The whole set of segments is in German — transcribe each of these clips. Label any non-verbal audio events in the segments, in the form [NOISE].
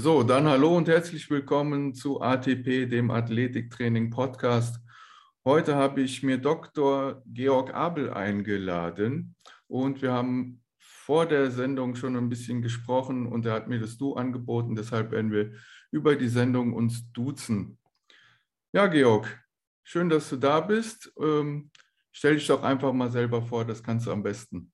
So, dann hallo und herzlich willkommen zu ATP, dem Athletiktraining Podcast. Heute habe ich mir Dr. Georg Abel eingeladen und wir haben vor der Sendung schon ein bisschen gesprochen und er hat mir das Du angeboten. Deshalb werden wir über die Sendung uns duzen. Ja, Georg, schön, dass du da bist. Ähm, stell dich doch einfach mal selber vor, das kannst du am besten.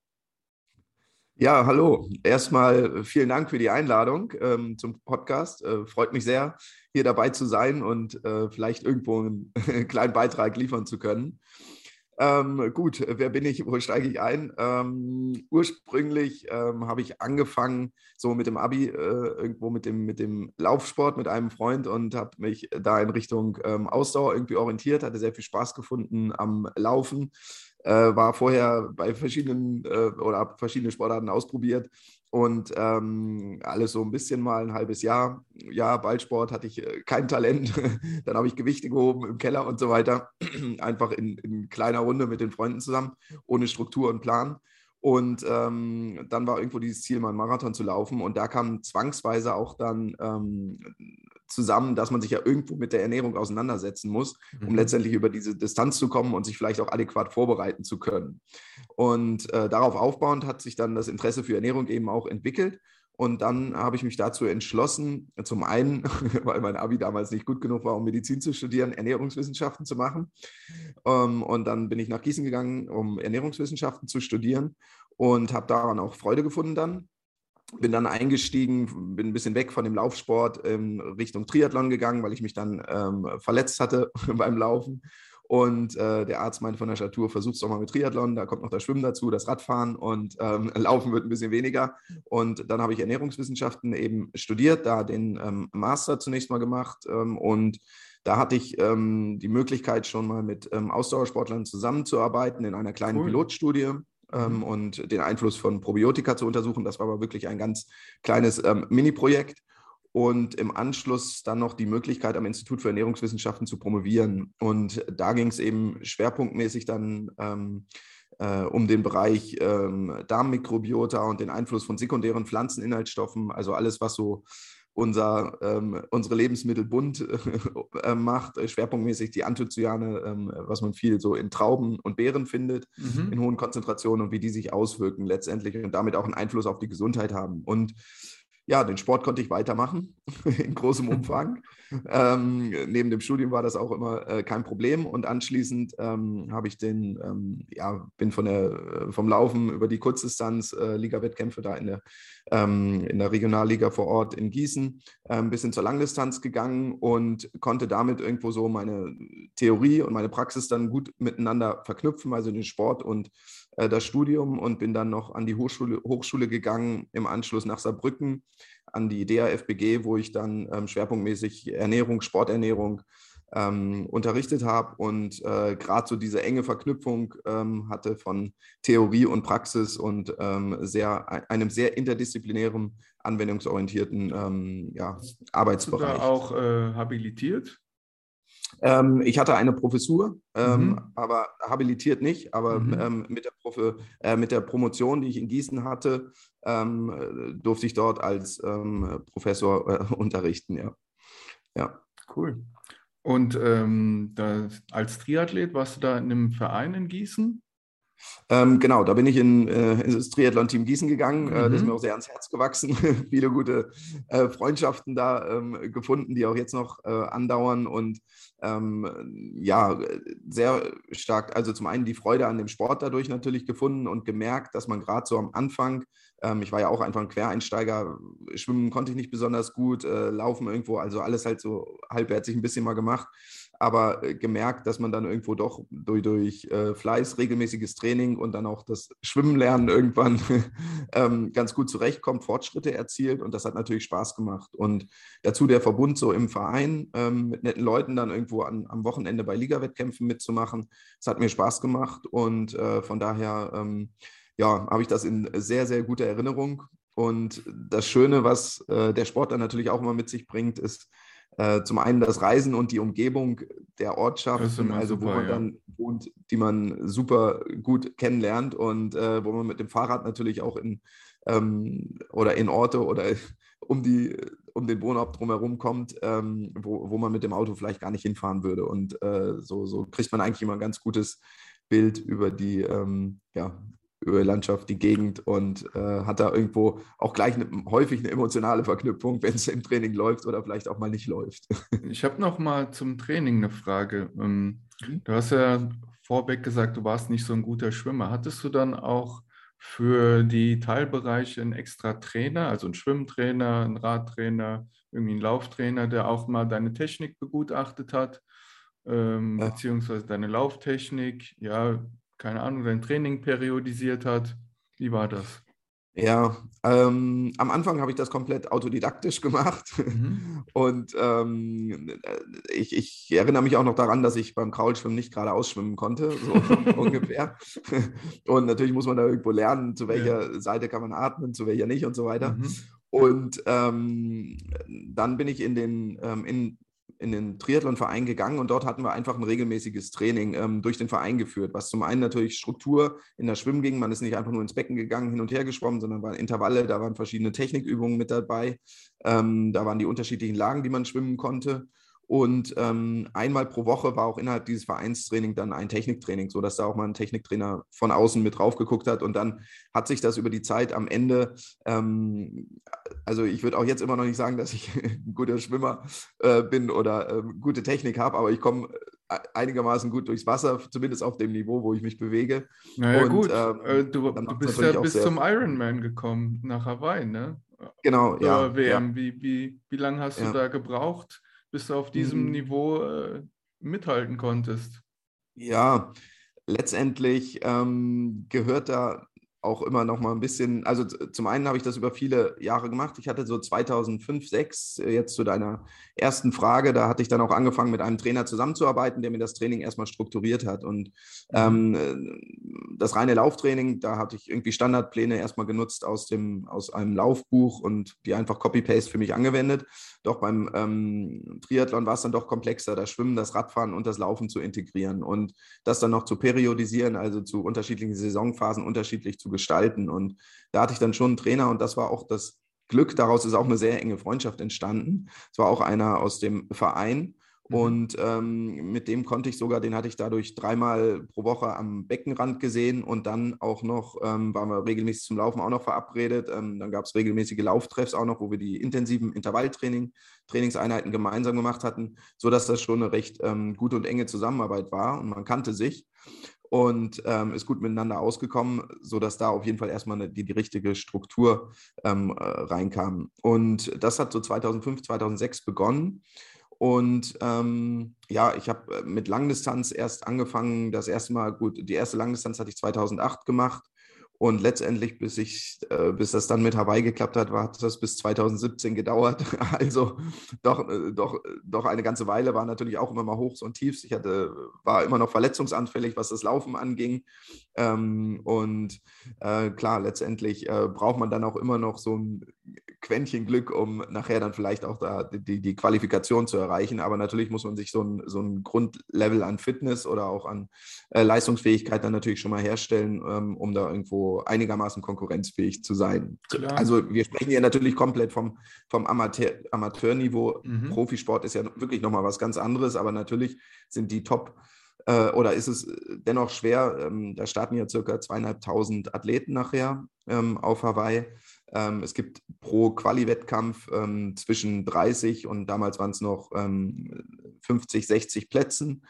Ja, hallo. Erstmal vielen Dank für die Einladung ähm, zum Podcast. Äh, freut mich sehr, hier dabei zu sein und äh, vielleicht irgendwo einen [LAUGHS] kleinen Beitrag liefern zu können. Ähm, gut, wer bin ich? Wo steige ich ein? Ähm, ursprünglich ähm, habe ich angefangen so mit dem Abi, äh, irgendwo mit dem, mit dem Laufsport mit einem Freund und habe mich da in Richtung ähm, Ausdauer irgendwie orientiert, hatte sehr viel Spaß gefunden am Laufen äh, war vorher bei verschiedenen äh, oder habe verschiedene Sportarten ausprobiert und ähm, alles so ein bisschen mal ein halbes Jahr. Ja, Ballsport hatte ich äh, kein Talent. [LAUGHS] Dann habe ich Gewichte gehoben im Keller und so weiter. [CLEARS THROAT] Einfach in, in kleiner Runde mit den Freunden zusammen, ohne Struktur und Plan. Und ähm, dann war irgendwo dieses Ziel, mal einen Marathon zu laufen. Und da kam zwangsweise auch dann ähm, zusammen, dass man sich ja irgendwo mit der Ernährung auseinandersetzen muss, um mhm. letztendlich über diese Distanz zu kommen und sich vielleicht auch adäquat vorbereiten zu können. Und äh, darauf aufbauend hat sich dann das Interesse für Ernährung eben auch entwickelt. Und dann habe ich mich dazu entschlossen, zum einen, [LAUGHS] weil mein Abi damals nicht gut genug war, um Medizin zu studieren, Ernährungswissenschaften zu machen. Ähm, und dann bin ich nach Gießen gegangen, um Ernährungswissenschaften zu studieren und habe daran auch Freude gefunden dann. Bin dann eingestiegen, bin ein bisschen weg von dem Laufsport in Richtung Triathlon gegangen, weil ich mich dann ähm, verletzt hatte [LAUGHS] beim Laufen. Und äh, der Arzt meinte von der Statur, versuch's doch mal mit Triathlon, da kommt noch das Schwimmen dazu, das Radfahren und ähm, [LAUGHS] Laufen wird ein bisschen weniger. Und dann habe ich Ernährungswissenschaften eben studiert, da den ähm, Master zunächst mal gemacht ähm, und da hatte ich ähm, die Möglichkeit, schon mal mit ähm, Ausdauersportlern zusammenzuarbeiten in einer kleinen cool. Pilotstudie ähm, und den Einfluss von Probiotika zu untersuchen. Das war aber wirklich ein ganz kleines ähm, Mini-Projekt. Und im Anschluss dann noch die Möglichkeit, am Institut für Ernährungswissenschaften zu promovieren. Und da ging es eben schwerpunktmäßig dann ähm, äh, um den Bereich ähm, Darmmikrobiota und den Einfluss von sekundären Pflanzeninhaltsstoffen, also alles, was so unser, ähm, unsere Lebensmittel bunt äh, macht, äh, schwerpunktmäßig die Anthocyane, ähm, was man viel so in Trauben und Beeren findet, mhm. in hohen Konzentrationen und wie die sich auswirken letztendlich und damit auch einen Einfluss auf die Gesundheit haben. Und ja, den Sport konnte ich weitermachen [LAUGHS] in großem Umfang. ähm, neben dem Studium war das auch immer äh, kein Problem. Und anschließend ähm, habe ich den, ähm, ja, bin von der, äh, vom Laufen über die Kurzdistanz, äh, Liga-Wettkämpfe da in der, ähm, in der Regionalliga vor Ort in Gießen äh, ein bisschen zur Langdistanz gegangen und konnte damit irgendwo so meine Theorie und meine Praxis dann gut miteinander verknüpfen, also den Sport und äh, das Studium und bin dann noch an die Hochschule, Hochschule gegangen, im Anschluss nach Saarbrücken, an die DAFBG, wo ich dann ähm, schwerpunktmäßig Ernährung, Sporternährung ähm, unterrichtet habe und äh, gerade so diese enge Verknüpfung ähm, hatte von Theorie und Praxis und ähm, sehr, einem sehr interdisziplinären, anwendungsorientierten ähm, ja, Arbeitsbereich. Bist du da auch äh, habilitiert? Ähm, ich hatte eine Professur, ähm, mhm. aber habilitiert nicht, aber mhm. ähm, mit, der Profe, äh, mit der Promotion, die ich in Gießen hatte, ähm, durfte ich dort als ähm, Professor äh, [LAUGHS] unterrichten, ja. ja. Cool. Und ähm, da, als Triathlet warst du da in einem Verein in Gießen? Ähm, genau, da bin ich in, äh, ins Triathlon-Team Gießen gegangen. Mhm. Äh, das ist mhm. mir auch sehr ans Herz gewachsen. [LAUGHS] Viele gute äh, Freundschaften da ähm, gefunden, die auch jetzt noch äh, andauern. Und ähm, ja, sehr stark, also zum einen die Freude an dem Sport dadurch natürlich gefunden und gemerkt, dass man gerade so am Anfang, ähm, ich war ja auch einfach ein Quereinsteiger, schwimmen konnte ich nicht besonders gut, äh, laufen irgendwo, also alles halt so halbherzig ein bisschen mal gemacht aber äh, gemerkt, dass man dann irgendwo doch durch, durch äh, Fleiß, regelmäßiges Training und dann auch das Schwimmen lernen irgendwann [LAUGHS] ähm, ganz gut zurechtkommt, Fortschritte erzielt und das hat natürlich Spaß gemacht. Und dazu der Verbund so im Verein ähm, mit netten Leuten dann irgendwo an, am Wochenende bei Ligawettkämpfen mitzumachen, das hat mir Spaß gemacht und äh, von daher ähm, ja, habe ich das in sehr, sehr guter Erinnerung. Und das Schöne, was äh, der Sport dann natürlich auch immer mit sich bringt, ist, äh, zum einen das Reisen und die Umgebung der Ortschaften, also super, wo man ja. dann wohnt, die man super gut kennenlernt und äh, wo man mit dem Fahrrad natürlich auch in ähm, oder in Orte oder [LAUGHS] um, die, um den Wohnort drumherum kommt, ähm, wo, wo man mit dem Auto vielleicht gar nicht hinfahren würde. Und äh, so, so kriegt man eigentlich immer ein ganz gutes Bild über die, ähm, ja, über die Landschaft, die Gegend und äh, hat da irgendwo auch gleich eine, häufig eine emotionale Verknüpfung, [LAUGHS] wenn es im Training läuft oder vielleicht auch mal nicht läuft. [LAUGHS] Ich habe noch mal zum Training eine Frage. Ähm, mhm. Du hast ja vorweg gesagt, du warst nicht so ein guter Schwimmer. Hattest du dann auch für die Teilbereiche einen extra Trainer, also einen Schwimmtrainer, einen Radtrainer, irgendwie einen Lauftrainer, der auch mal deine Technik begutachtet hat, ähm, ja. beziehungsweise deine Lauftechnik, ja, keine Ahnung, dein Training periodisiert hat. Wie war das? Ja, ähm, am Anfang habe ich das komplett autodidaktisch [LAUGHS] gemacht. Mhm. Und ähm, ich, ich, erinnere mich auch noch daran, dass ich beim Kraulschwimmen nicht gerade ausschwimmen konnte, so [LAUGHS] ungefähr. Und natürlich muss man da irgendwo lernen, zu welcher ja. Seite kann man atmen, zu welcher nicht und so weiter. Mhm. Und ähm, dann bin ich in den, ähm, in, in den Triathlonverein gegangen und dort hatten wir einfach ein regelmäßiges Training ähm, durch den Verein geführt, was zum einen natürlich Struktur in das Schwimmen ging. Man ist nicht einfach nur ins Becken gegangen, hin und her geschwommen, sondern waren Intervalle, da waren verschiedene Technikübungen mit dabei. Ähm, da waren die unterschiedlichen Lagen, die man schwimmen konnte. Und ähm, einmal pro Woche war auch innerhalb dieses Vereinstraining dann ein Techniktraining, sodass da auch mal ein Techniktrainer von außen mit drauf geguckt hat. Und dann hat sich das über die Zeit am Ende, ähm, also ich würde auch jetzt immer noch nicht sagen, dass ich [LAUGHS] ein guter Schwimmer äh, bin oder äh, gute Technik habe, aber ich komme äh, einigermaßen gut durchs Wasser, zumindest auf dem Niveau, wo ich mich bewege. Naja, Und, gut, ähm, äh, du, du bist ja bis zum Ironman gekommen nach Hawaii, ne? Genau, ja. WM. Ja. Wie, wie, wie lange hast ja. du da gebraucht? Bis du auf diesem mhm. Niveau äh, mithalten konntest? Ja, letztendlich ähm, gehört da auch immer noch mal ein bisschen, also zum einen habe ich das über viele Jahre gemacht. Ich hatte so 2005, 2006, äh, jetzt zu deiner ersten Frage, da hatte ich dann auch angefangen, mit einem Trainer zusammenzuarbeiten, der mir das Training erstmal strukturiert hat. Und mhm. ähm, äh, das reine Lauftraining, da hatte ich irgendwie Standardpläne erstmal genutzt aus, dem, aus einem Laufbuch und die einfach Copy-Paste für mich angewendet. Doch beim ähm, Triathlon war es dann doch komplexer, das Schwimmen, das Radfahren und das Laufen zu integrieren und das dann noch zu periodisieren, also zu unterschiedlichen Saisonphasen unterschiedlich zu gestalten. Und da hatte ich dann schon einen Trainer und das war auch das Glück. Daraus ist auch eine sehr enge Freundschaft entstanden. Es war auch einer aus dem Verein. Mhm. Und ähm, mit dem konnte ich sogar, den hatte ich dadurch dreimal pro Woche am Beckenrand gesehen und dann auch noch, ähm, waren wir regelmäßig zum Laufen auch noch verabredet. Ähm, dann gab es regelmäßige Lauftreffs auch noch, wo wir die intensiven Intervalltraining, Trainingseinheiten gemeinsam gemacht hatten, sodass das schon eine recht ähm, gute und enge Zusammenarbeit war und man kannte sich und ähm, ist gut miteinander ausgekommen, sodass da auf jeden Fall erstmal eine, die, die richtige Struktur ähm, äh, reinkam. Und das hat so 2005, 2006 begonnen. Und ähm, ja, ich habe äh, mit Langdistanz erst angefangen, das erste Mal, gut, die erste Langdistanz hatte ich 2008 gemacht und letztendlich, bis, ich, äh, bis das dann mit Hawaii geklappt hat, hat das bis 2017 gedauert. [LAUGHS] Also doch, äh, doch, doch eine ganze Weile war natürlich auch immer mal Hochs und Tiefs. Ich hatte, war immer noch verletzungsanfällig, was das Laufen anging. Ähm, und äh, klar, letztendlich äh, braucht man dann auch immer noch so ein Quäntchen Glück, um nachher dann vielleicht auch da die, die Qualifikation zu erreichen. Aber natürlich muss man sich so ein, so ein Grundlevel an Fitness oder auch an äh, Leistungsfähigkeit dann natürlich schon mal herstellen, ähm, um da irgendwo einigermaßen konkurrenzfähig zu sein. Klar. Also wir sprechen hier natürlich komplett vom, vom Amateur, Amateurniveau. Mhm. Profisport ist ja wirklich nochmal was ganz anderes, aber natürlich sind die Top- äh, oder ist es dennoch schwer? Ähm, da starten ja circa zweieinhalbtausend Athleten nachher ähm, auf Hawaii. Ähm, es gibt pro Quali-Wettkampf ähm, zwischen 30 und damals waren es noch ähm, 50, 60 Plätzen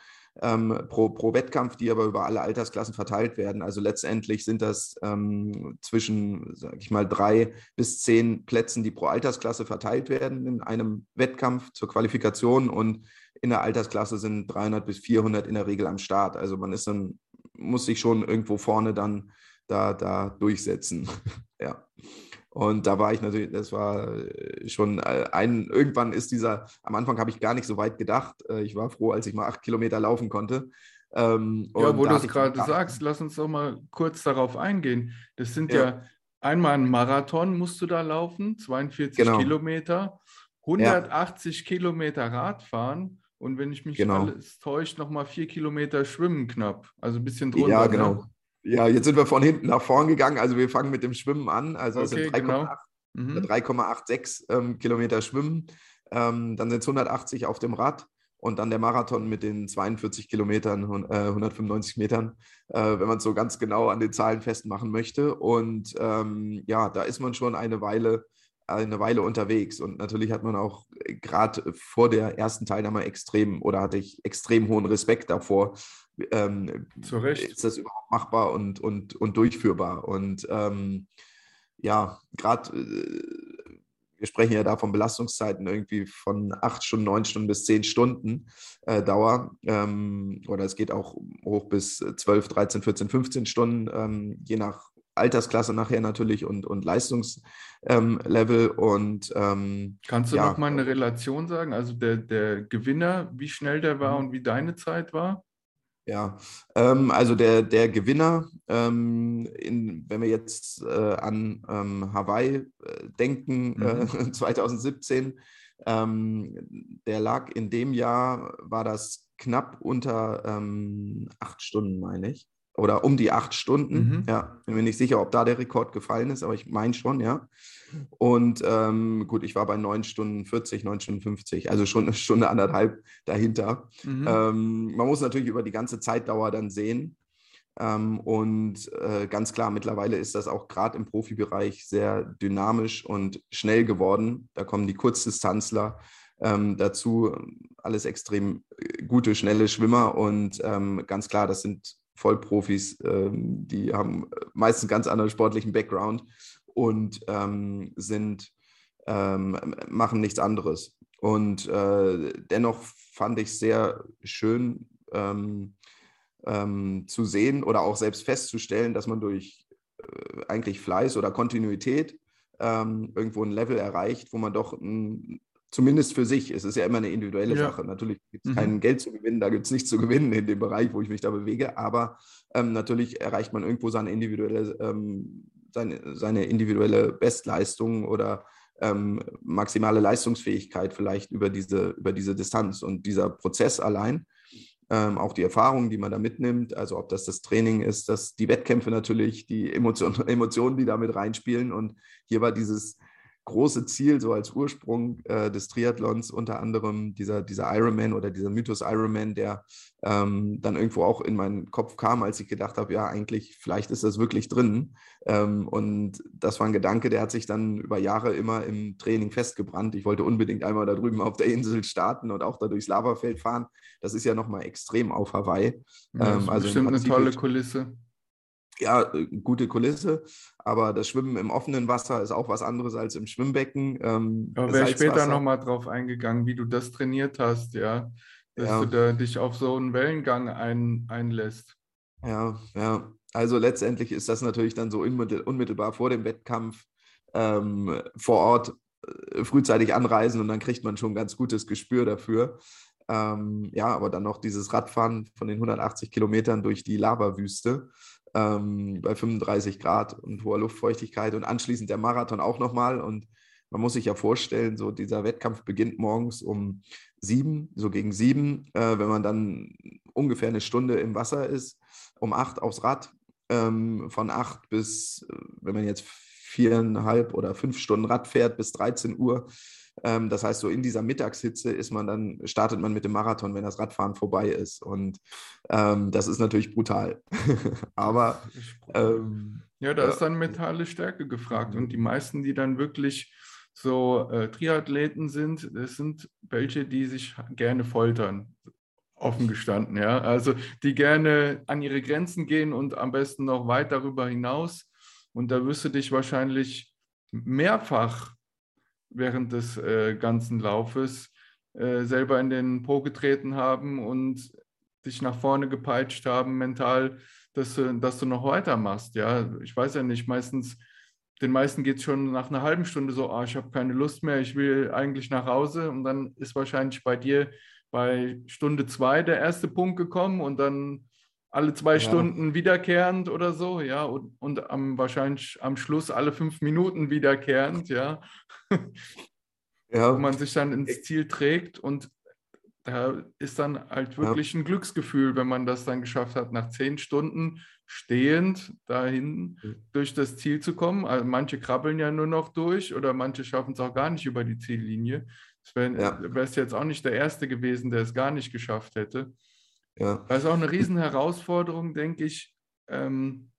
ähm, pro, pro Wettkampf, die aber über alle Altersklassen verteilt werden. Also letztendlich sind das ähm, zwischen, sage ich mal, drei bis zehn Plätzen, die pro Altersklasse verteilt werden in einem Wettkampf zur Qualifikation und in der Altersklasse sind 300 bis 400 in der Regel am Start. Also man ist dann, muss sich schon irgendwo vorne dann da, da durchsetzen. [LAUGHS] ja. Und da war ich natürlich, das war äh, schon äh, ein, irgendwann ist dieser, am Anfang habe ich gar nicht so weit gedacht. Äh, ich war froh, als ich mal acht Kilometer laufen konnte. Ähm, ja, wo du es gerade sagst, lass uns doch mal kurz darauf eingehen. Das sind ja, ja einmal ein Marathon musst du da laufen, 42 genau. Kilometer. 180 ja. Kilometer Radfahren und wenn ich mich genau. alles täuscht, nochmal vier Kilometer schwimmen knapp. Also ein bisschen drunter. Ja, ne? genau. Ne? Ja, jetzt sind wir von hinten nach vorn gegangen. Also wir fangen mit dem Schwimmen an. Also okay, sind 3,86 genau. mhm. ähm, Kilometer Schwimmen. Ähm, dann sind es 180 auf dem Rad und dann der Marathon mit den 42 Kilometern, äh, 195 Metern, äh, wenn man es so ganz genau an den Zahlen festmachen möchte. Und ähm, ja, da ist man schon eine Weile, eine Weile unterwegs. Und natürlich hat man auch gerade vor der ersten Teilnahme extrem oder hatte ich extrem hohen Respekt davor. Ähm, Zu Recht. Ist das überhaupt machbar und, und, und durchführbar? Und ähm, ja, gerade äh, wir sprechen ja da von Belastungszeiten irgendwie von acht Stunden, neun Stunden bis zehn Stunden äh, Dauer. Ähm, oder es geht auch hoch bis zwölf, dreizehn, vierzehn, fünfzehn Stunden, ähm, je nach Altersklasse nachher natürlich und, und Leistungslevel. Ähm, und ähm, kannst du ja. noch mal eine Relation sagen? Also der, der Gewinner, wie schnell der war mhm. und wie deine Zeit war? Ja, ähm, also der, der Gewinner, ähm, in, wenn wir jetzt äh, an ähm, Hawaii äh, denken, mhm. äh, [LAUGHS] 2017, der lag in dem Jahr, war das knapp unter ähm, acht Stunden, meine ich oder um die acht Stunden. Mhm. Ja, bin mir nicht sicher, ob da der Rekord gefallen ist, aber ich meine schon, ja. Und ähm, gut, ich war bei 9 Stunden 40, 9 Stunden 50, also schon eine Stunde anderthalb dahinter. Mhm. Ähm, man muss natürlich über die ganze Zeitdauer dann sehen. Ähm, und äh, ganz klar, mittlerweile ist das auch gerade im Profibereich sehr dynamisch und schnell geworden. Da kommen die Kurzdistanzler ähm, dazu, alles extrem äh, gute, schnelle Schwimmer. Und ähm, ganz klar, das sind Vollprofis, ähm, die haben meistens einen ganz anderen sportlichen Background und ähm, sind, ähm, machen nichts anderes. Und äh, dennoch fand ich sehr schön ähm, ähm, zu sehen oder auch selbst festzustellen, dass man durch äh, eigentlich Fleiß oder Kontinuität ähm, irgendwo ein Level erreicht, wo man doch ein zumindest für sich. Es ist ja immer eine individuelle ja. Sache. Natürlich gibt es mhm. kein Geld zu gewinnen, da gibt es nichts zu gewinnen in dem Bereich, wo ich mich da bewege, aber ähm, natürlich erreicht man irgendwo seine individuelle, ähm, seine, seine individuelle Bestleistung oder ähm, maximale Leistungsfähigkeit vielleicht über diese, über diese Distanz. Und dieser Prozess allein, ähm, auch die Erfahrungen, die man da mitnimmt, also ob das das Training ist, dass die Wettkämpfe natürlich, die Emotion, [LAUGHS] Emotionen, die damit reinspielen. Und hier war dieses große Ziel, so als Ursprung äh, des Triathlons, unter anderem dieser, dieser Ironman oder dieser Mythos Ironman, der ähm, dann irgendwo auch in meinen Kopf kam, als ich gedacht habe, ja, eigentlich, vielleicht ist das wirklich drin. Ähm, und das war ein Gedanke, der hat sich dann über Jahre immer im Training festgebrannt. Ich wollte unbedingt einmal da drüben auf der Insel starten und auch da durchs Lavafeld fahren. Das ist ja nochmal extrem auf Hawaii. Ja, ähm, also bestimmt eine tolle Kulisse ja, äh, gute Kulisse, aber das Schwimmen im offenen Wasser ist auch was anderes als im Schwimmbecken. Ähm, aber wäre später nochmal drauf eingegangen, wie du das trainiert hast, ja, dass ja. du da dich auf so einen Wellengang ein, einlässt. Ja, ja. Also letztendlich ist das natürlich dann so unmittelbar vor dem Wettkampf ähm, vor Ort äh, frühzeitig anreisen und dann kriegt man schon ein ganz gutes Gespür dafür. Ähm, ja, aber dann noch dieses Radfahren von den 180 Kilometern durch die Lavawüste ähm, bei 35 Grad und hoher Luftfeuchtigkeit und anschließend der Marathon auch nochmal. Und man muss sich ja vorstellen, so dieser Wettkampf beginnt morgens um sieben, so gegen sieben, äh, wenn man dann ungefähr eine Stunde im Wasser ist, um acht aufs Rad, ähm, von acht bis, äh, wenn man jetzt viereinhalb oder fünf Stunden Rad fährt, bis 13 Uhr das heißt, so in dieser Mittagshitze ist man dann, startet man mit dem Marathon, wenn das Radfahren vorbei ist. Und ähm, das ist natürlich brutal. [LAUGHS] Aber ähm, ja, da ist dann mentale Stärke gefragt. Und die meisten, die dann wirklich so äh, Triathleten sind, das sind welche, die sich gerne foltern. Offen gestanden, ja. Also die gerne an ihre Grenzen gehen und am besten noch weit darüber hinaus. Und da wirst du dich wahrscheinlich mehrfach während des äh, ganzen Laufes äh, selber in den Po getreten haben und dich nach vorne gepeitscht haben mental, dass du, dass du noch weitermachst. Ja, ich weiß ja nicht, meistens, den meisten geht es schon nach einer halben Stunde so, ah, ich habe keine Lust mehr, ich will eigentlich nach Hause und dann ist wahrscheinlich bei dir bei Stunde zwei der erste Punkt gekommen und dann alle zwei ja. Stunden wiederkehrend oder so, ja, und, und am, wahrscheinlich am Schluss alle fünf Minuten wiederkehrend, ja. ja. wo man sich dann ins Ziel trägt und da ist dann halt wirklich ja. ein Glücksgefühl, wenn man das dann geschafft hat, nach zehn Stunden stehend dahin mhm. durch das Ziel zu kommen. Also manche krabbeln ja nur noch durch oder manche schaffen es auch gar nicht über die Ziellinie. Das wäre ja. jetzt auch nicht der Erste gewesen, der es gar nicht geschafft hätte. Ja. Das ist auch eine Riesenherausforderung, denke ich, ähm,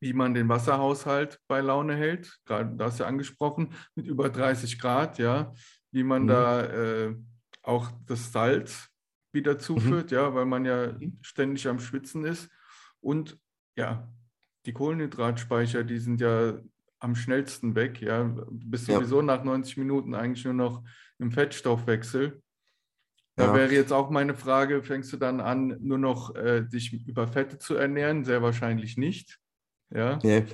wie man den Wasserhaushalt bei Laune hält. Gerade das ja angesprochen, mit über 30 Grad, ja, wie man mhm. da äh, auch das Salz wieder zuführt, mhm. ja, weil man ja mhm. ständig am Schwitzen ist. Und ja, die Kohlenhydratspeicher, die sind ja am schnellsten weg, ja. Du bist ja. sowieso nach 90 Minuten eigentlich nur noch im Fettstoffwechsel. Da ja. wäre jetzt auch meine Frage, fängst du dann an, nur noch äh, dich über Fette zu ernähren? Sehr wahrscheinlich nicht. Ja. Nee.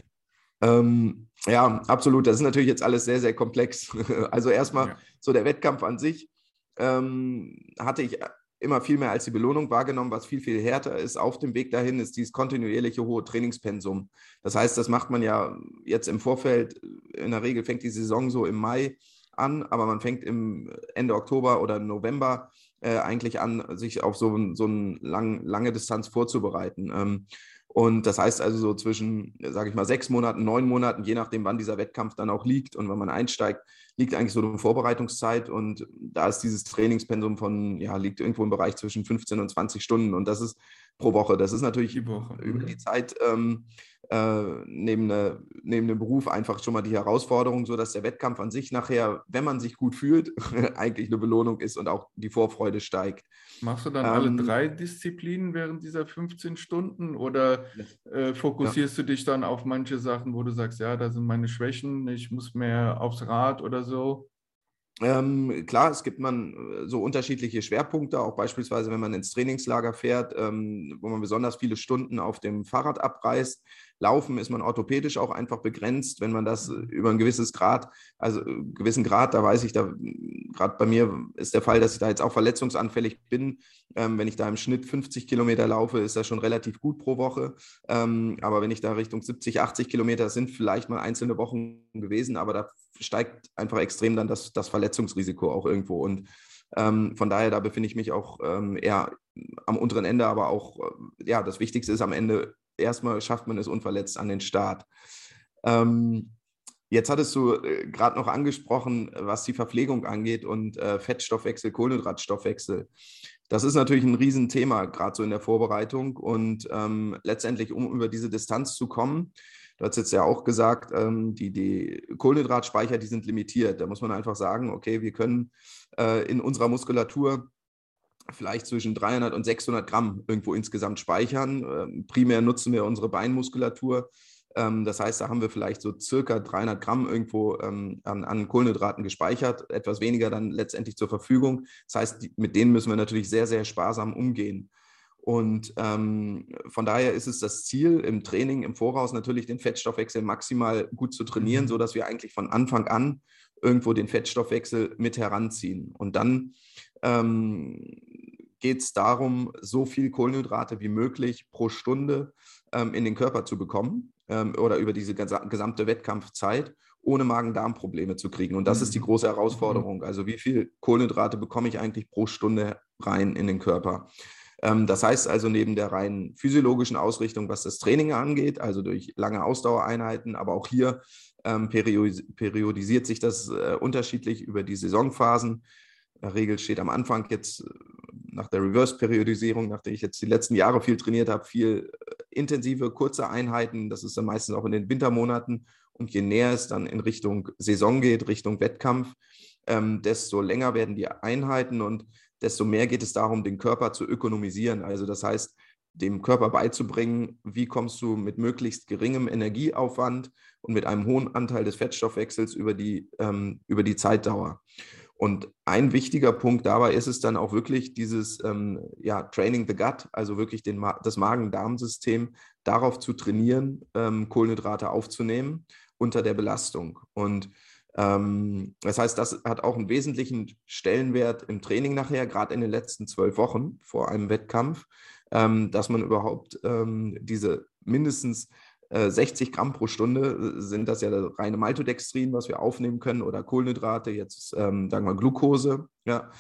Ähm, ja, absolut. Das ist natürlich jetzt alles sehr, sehr komplex. [LAUGHS] Also erstmal ja. so der Wettkampf an sich ähm, hatte ich immer viel mehr als die Belohnung wahrgenommen. Was viel, viel härter ist auf dem Weg dahin, ist dieses kontinuierliche hohe Trainingspensum. Das heißt, das macht man ja jetzt im Vorfeld. In der Regel fängt die Saison so im Mai an, aber man fängt im Ende Oktober oder November äh, eigentlich an, sich auf so, so eine lang, lange Distanz vorzubereiten. Ähm, und das heißt also so zwischen, sage ich mal, sechs Monaten, neun Monaten, je nachdem, wann dieser Wettkampf dann auch liegt und wann man einsteigt, liegt eigentlich so eine Vorbereitungszeit. Und da ist dieses Trainingspensum von, ja, liegt irgendwo im Bereich zwischen 15 und 20 Stunden. Und das ist pro Woche. Das ist natürlich die über die Zeit ähm, äh, neben, ne, neben dem Beruf einfach schon mal die Herausforderung, so dass der Wettkampf an sich nachher, wenn man sich gut fühlt, [LAUGHS] eigentlich eine Belohnung ist und auch die Vorfreude steigt. Machst du dann ähm, alle drei Disziplinen während dieser 15 Stunden oder äh, fokussierst ja. du dich dann auf manche Sachen, wo du sagst, ja, da sind meine Schwächen, ich muss mehr aufs Rad oder so? Ähm, klar, es gibt man äh, so unterschiedliche Schwerpunkte, auch beispielsweise, wenn man ins Trainingslager fährt, ähm, wo man besonders viele Stunden auf dem Fahrrad abreißt. Laufen ist man orthopädisch auch einfach begrenzt, wenn man das mhm. über ein gewisses Grad, also äh, gewissen Grad, da weiß ich, da gerade bei mir ist der Fall, dass ich da jetzt auch verletzungsanfällig bin. Ähm, wenn ich da im Schnitt 50 Kilometer laufe, ist das schon relativ gut pro Woche. Ähm, aber wenn ich da Richtung 70, 80 Kilometer sind vielleicht mal einzelne Wochen gewesen, aber da steigt einfach extrem dann das, das Verletzungsrisiko auch irgendwo. Und ähm, von daher, da befinde ich mich auch ähm, eher am unteren Ende, aber auch, äh, ja, das Wichtigste ist am Ende erstmal schafft man es unverletzt an den Start. Ähm, jetzt hattest du äh, gerade noch angesprochen, was die Verpflegung angeht und äh, Fettstoffwechsel, Kohlenhydratstoffwechsel. Das ist natürlich ein Riesenthema, gerade so in der Vorbereitung. Und ähm, letztendlich, um über diese Distanz zu kommen, du hast jetzt ja auch gesagt, ähm, die, die Kohlenhydratspeicher, die sind limitiert. Da muss man einfach sagen, okay, wir können äh, in unserer Muskulatur vielleicht zwischen 300 und 600 Gramm irgendwo insgesamt speichern. Ähm, primär nutzen wir unsere Beinmuskulatur. Ähm, das heißt, da haben wir vielleicht so circa 300 Gramm irgendwo ähm, an, an, Kohlenhydraten gespeichert, etwas weniger dann letztendlich zur Verfügung. Das heißt, mit denen müssen wir natürlich sehr, sehr sparsam umgehen. Und ähm, von daher ist es das Ziel im Training im Voraus natürlich den Fettstoffwechsel maximal gut zu trainieren, mhm. sodass wir eigentlich von Anfang an irgendwo den Fettstoffwechsel mit heranziehen. Und dann ähm, geht es darum, so viel Kohlenhydrate wie möglich pro Stunde ähm, in den Körper zu bekommen ähm, oder über diese gesamte Wettkampfzeit, ohne Magen-Darm-Probleme zu kriegen. Und das mhm. ist die mhm. große Herausforderung. Also wie viel Kohlenhydrate bekomme ich eigentlich pro Stunde rein in den Körper? Ähm, das heißt also neben der rein physiologischen Ausrichtung, was das Training angeht, also durch lange Ausdauereinheiten, aber auch hier ähm, periodisiert sich das äh, unterschiedlich über die Saisonphasen. In der Regel steht am Anfang jetzt nach der Reverse-Periodisierung, nachdem ich jetzt die letzten Jahre viel trainiert habe, viel äh, intensive, kurze Einheiten. Das ist dann meistens auch in den Wintermonaten. Und je näher es dann in Richtung Saison geht, Richtung Wettkampf, ähm, desto länger werden die Einheiten und desto mehr geht es darum, den Körper zu ökonomisieren. Also das heißt, dem Körper beizubringen, wie kommst du mit möglichst geringem Energieaufwand und mit einem hohen Anteil des Fettstoffwechsels über die, ähm, über die Zeitdauer. Und ein wichtiger Punkt dabei ist es dann auch wirklich dieses ähm, ja, Training the Gut, also wirklich den, das Magen-Darm-System darauf zu trainieren, ähm, Kohlenhydrate aufzunehmen unter der Belastung. Und ähm, das heißt, das hat auch einen wesentlichen Stellenwert im Training nachher, gerade in den letzten zwölf Wochen vor einem Wettkampf, ähm, dass man überhaupt ähm, diese mindestens 60 Gramm pro Stunde sind das ja reine Maltodextrin, was wir aufnehmen können, oder Kohlenhydrate, jetzt ähm, sagen wir Glucose. Ja.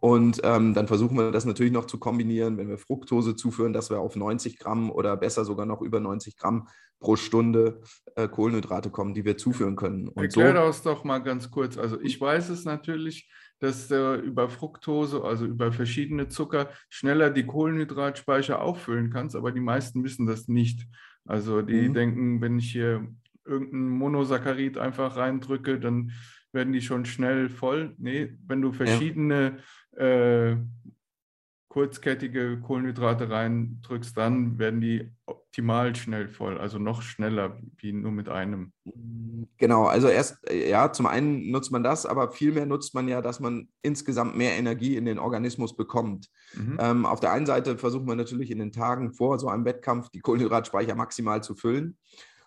Und ähm, dann versuchen wir das natürlich noch zu kombinieren, wenn wir Fructose zuführen, dass wir auf 90 Gramm oder besser sogar noch über 90 Gramm pro Stunde äh, Kohlenhydrate kommen, die wir zuführen können. Und Erklär so, das doch mal ganz kurz. Also ich weiß es natürlich, dass äh, über Fructose, also über verschiedene Zucker, schneller die Kohlenhydratspeicher auffüllen kannst, aber die meisten wissen das nicht. Also die mhm. denken, wenn ich hier irgendein Monosaccharid einfach reindrücke, dann werden die schon schnell voll. Nee, wenn du verschiedene ja. äh, kurzkettige Kohlenhydrate reindrückst, dann werden die optimal schnell voll, also noch schneller wie nur mit einem. Genau, also erst, ja, zum einen nutzt man das, aber vielmehr nutzt man ja, dass man insgesamt mehr Energie in den Organismus bekommt. Mhm. Ähm, auf der einen Seite versuchen wir natürlich in den Tagen vor so einem Wettkampf die Kohlenhydratspeicher maximal zu füllen.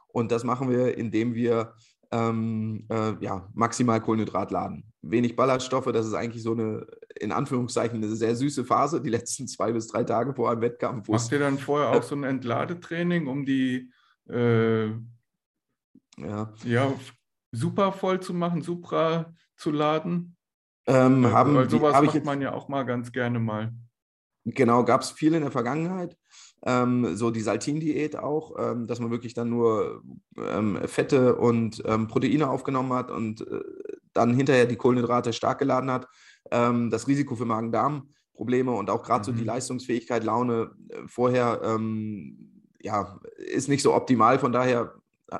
Und das machen wir, indem wir ähm, äh, ja, maximal Kohlenhydrat laden. Wenig Ballaststoffe, das ist eigentlich so eine, in Anführungszeichen, eine sehr süße Phase, die letzten zwei bis drei Tage vor einem Wettkampf. Macht ihr dann vorher auch [LAUGHS] so ein Entladetraining, um die äh, ja. ja, super voll zu machen, supra zu laden? Ähm, haben, Weil sowas macht jetzt, man ja auch mal ganz gerne mal. Genau, gab es viel in der Vergangenheit ähm, so die Saltin-Diät auch, ähm, dass man wirklich dann nur ähm, Fette und ähm, Proteine aufgenommen hat und äh, dann hinterher die Kohlenhydrate stark geladen hat. Ähm, das Risiko für Magen-Darm-Probleme und auch gerade mhm. so die mhm. Leistungsfähigkeit, Laune äh, vorher ähm, ja, ist nicht so optimal. Von daher äh,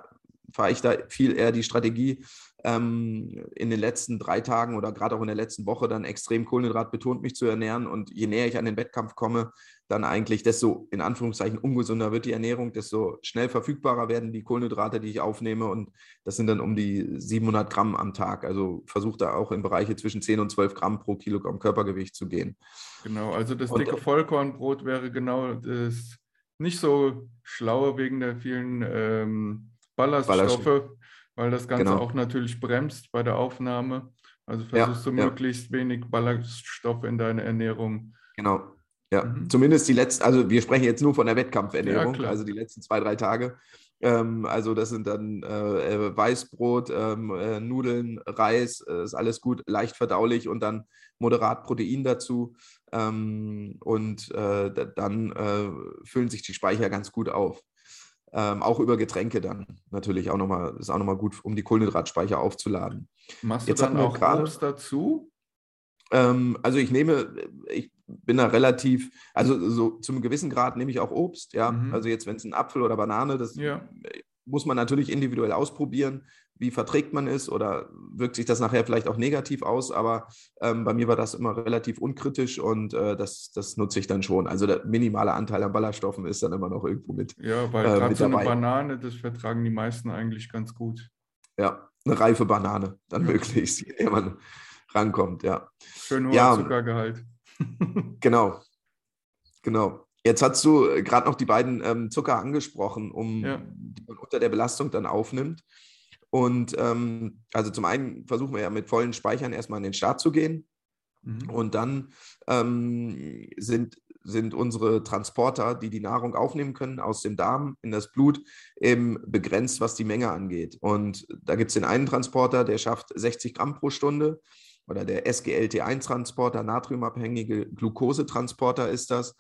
fahre ich da viel eher die Strategie, ähm, in den letzten drei Tagen oder gerade auch in der letzten Woche dann extrem Kohlenhydrat betont mich zu ernähren. Und je näher ich an den Wettkampf komme, dann eigentlich, desto in Anführungszeichen ungesunder wird die Ernährung, desto schnell verfügbarer werden die Kohlenhydrate, die ich aufnehme. Und das sind dann um die 700 Gramm am Tag. Also versuche da auch in Bereiche zwischen 10 und 12 Gramm pro Kilogramm Körpergewicht zu gehen. Genau, also das dicke und, Vollkornbrot wäre genau das nicht so schlauer wegen der vielen ähm, Ballaststoffe. Ballaststoffe weil das Ganze genau. auch natürlich bremst bei der Aufnahme. Also versuchst ja, du möglichst ja. wenig Ballaststoffe in deine Ernährung. Genau. Ja, mhm. zumindest die letzten, also wir sprechen jetzt nur von der Wettkampfernährung, ja, also die letzten zwei, drei Tage. Ähm, also das sind dann äh, äh Weißbrot, ähm, äh, Nudeln, Reis, äh, ist alles gut, leicht verdaulich und dann moderat Protein dazu. Ähm, und äh, dann äh, füllen sich die Speicher ganz gut auf. Ähm, auch über Getränke dann natürlich auch nochmal, ist auch nochmal gut, um die Kohlenhydratspeicher aufzuladen. Machst du Jetzt dann auch grade, Obst dazu? Ähm, also ich nehme, ich bin da relativ, also so zum gewissen Grad nehme ich auch Obst, ja. Mhm. Also jetzt, wenn es ein Apfel oder Banane, das ja. muss man natürlich individuell ausprobieren wie verträgt man es oder wirkt sich das nachher vielleicht auch negativ aus. Aber ähm, bei mir war das immer relativ unkritisch und äh, das, das nutze ich dann schon. Also der minimale Anteil an Ballaststoffen ist dann immer noch irgendwo mit. Ja, weil äh, gerade so eine Banane, das vertragen die meisten eigentlich ganz gut. Ja, eine reife Banane, dann ja. [LAUGHS] möglichst, wenn man rankommt, ja. Schön hoher ja, Zuckergehalt. [LAUGHS] genau, genau. Jetzt hast du gerade noch die beiden ähm, Zucker angesprochen, um ja. die man unter der Belastung dann aufnimmt. Und ähm, also zum einen versuchen wir ja mit vollen Speichern erstmal an den Start zu gehen. Mhm. Und dann ähm, sind, sind unsere Transporter, die die Nahrung aufnehmen können, aus dem Darm in das Blut eben begrenzt, was die Menge angeht. Und da gibt es den einen Transporter, der schafft 60 Gramm pro Stunde. Oder der SGLT1-Transporter, natriumabhängige Glukosetransporter ist das.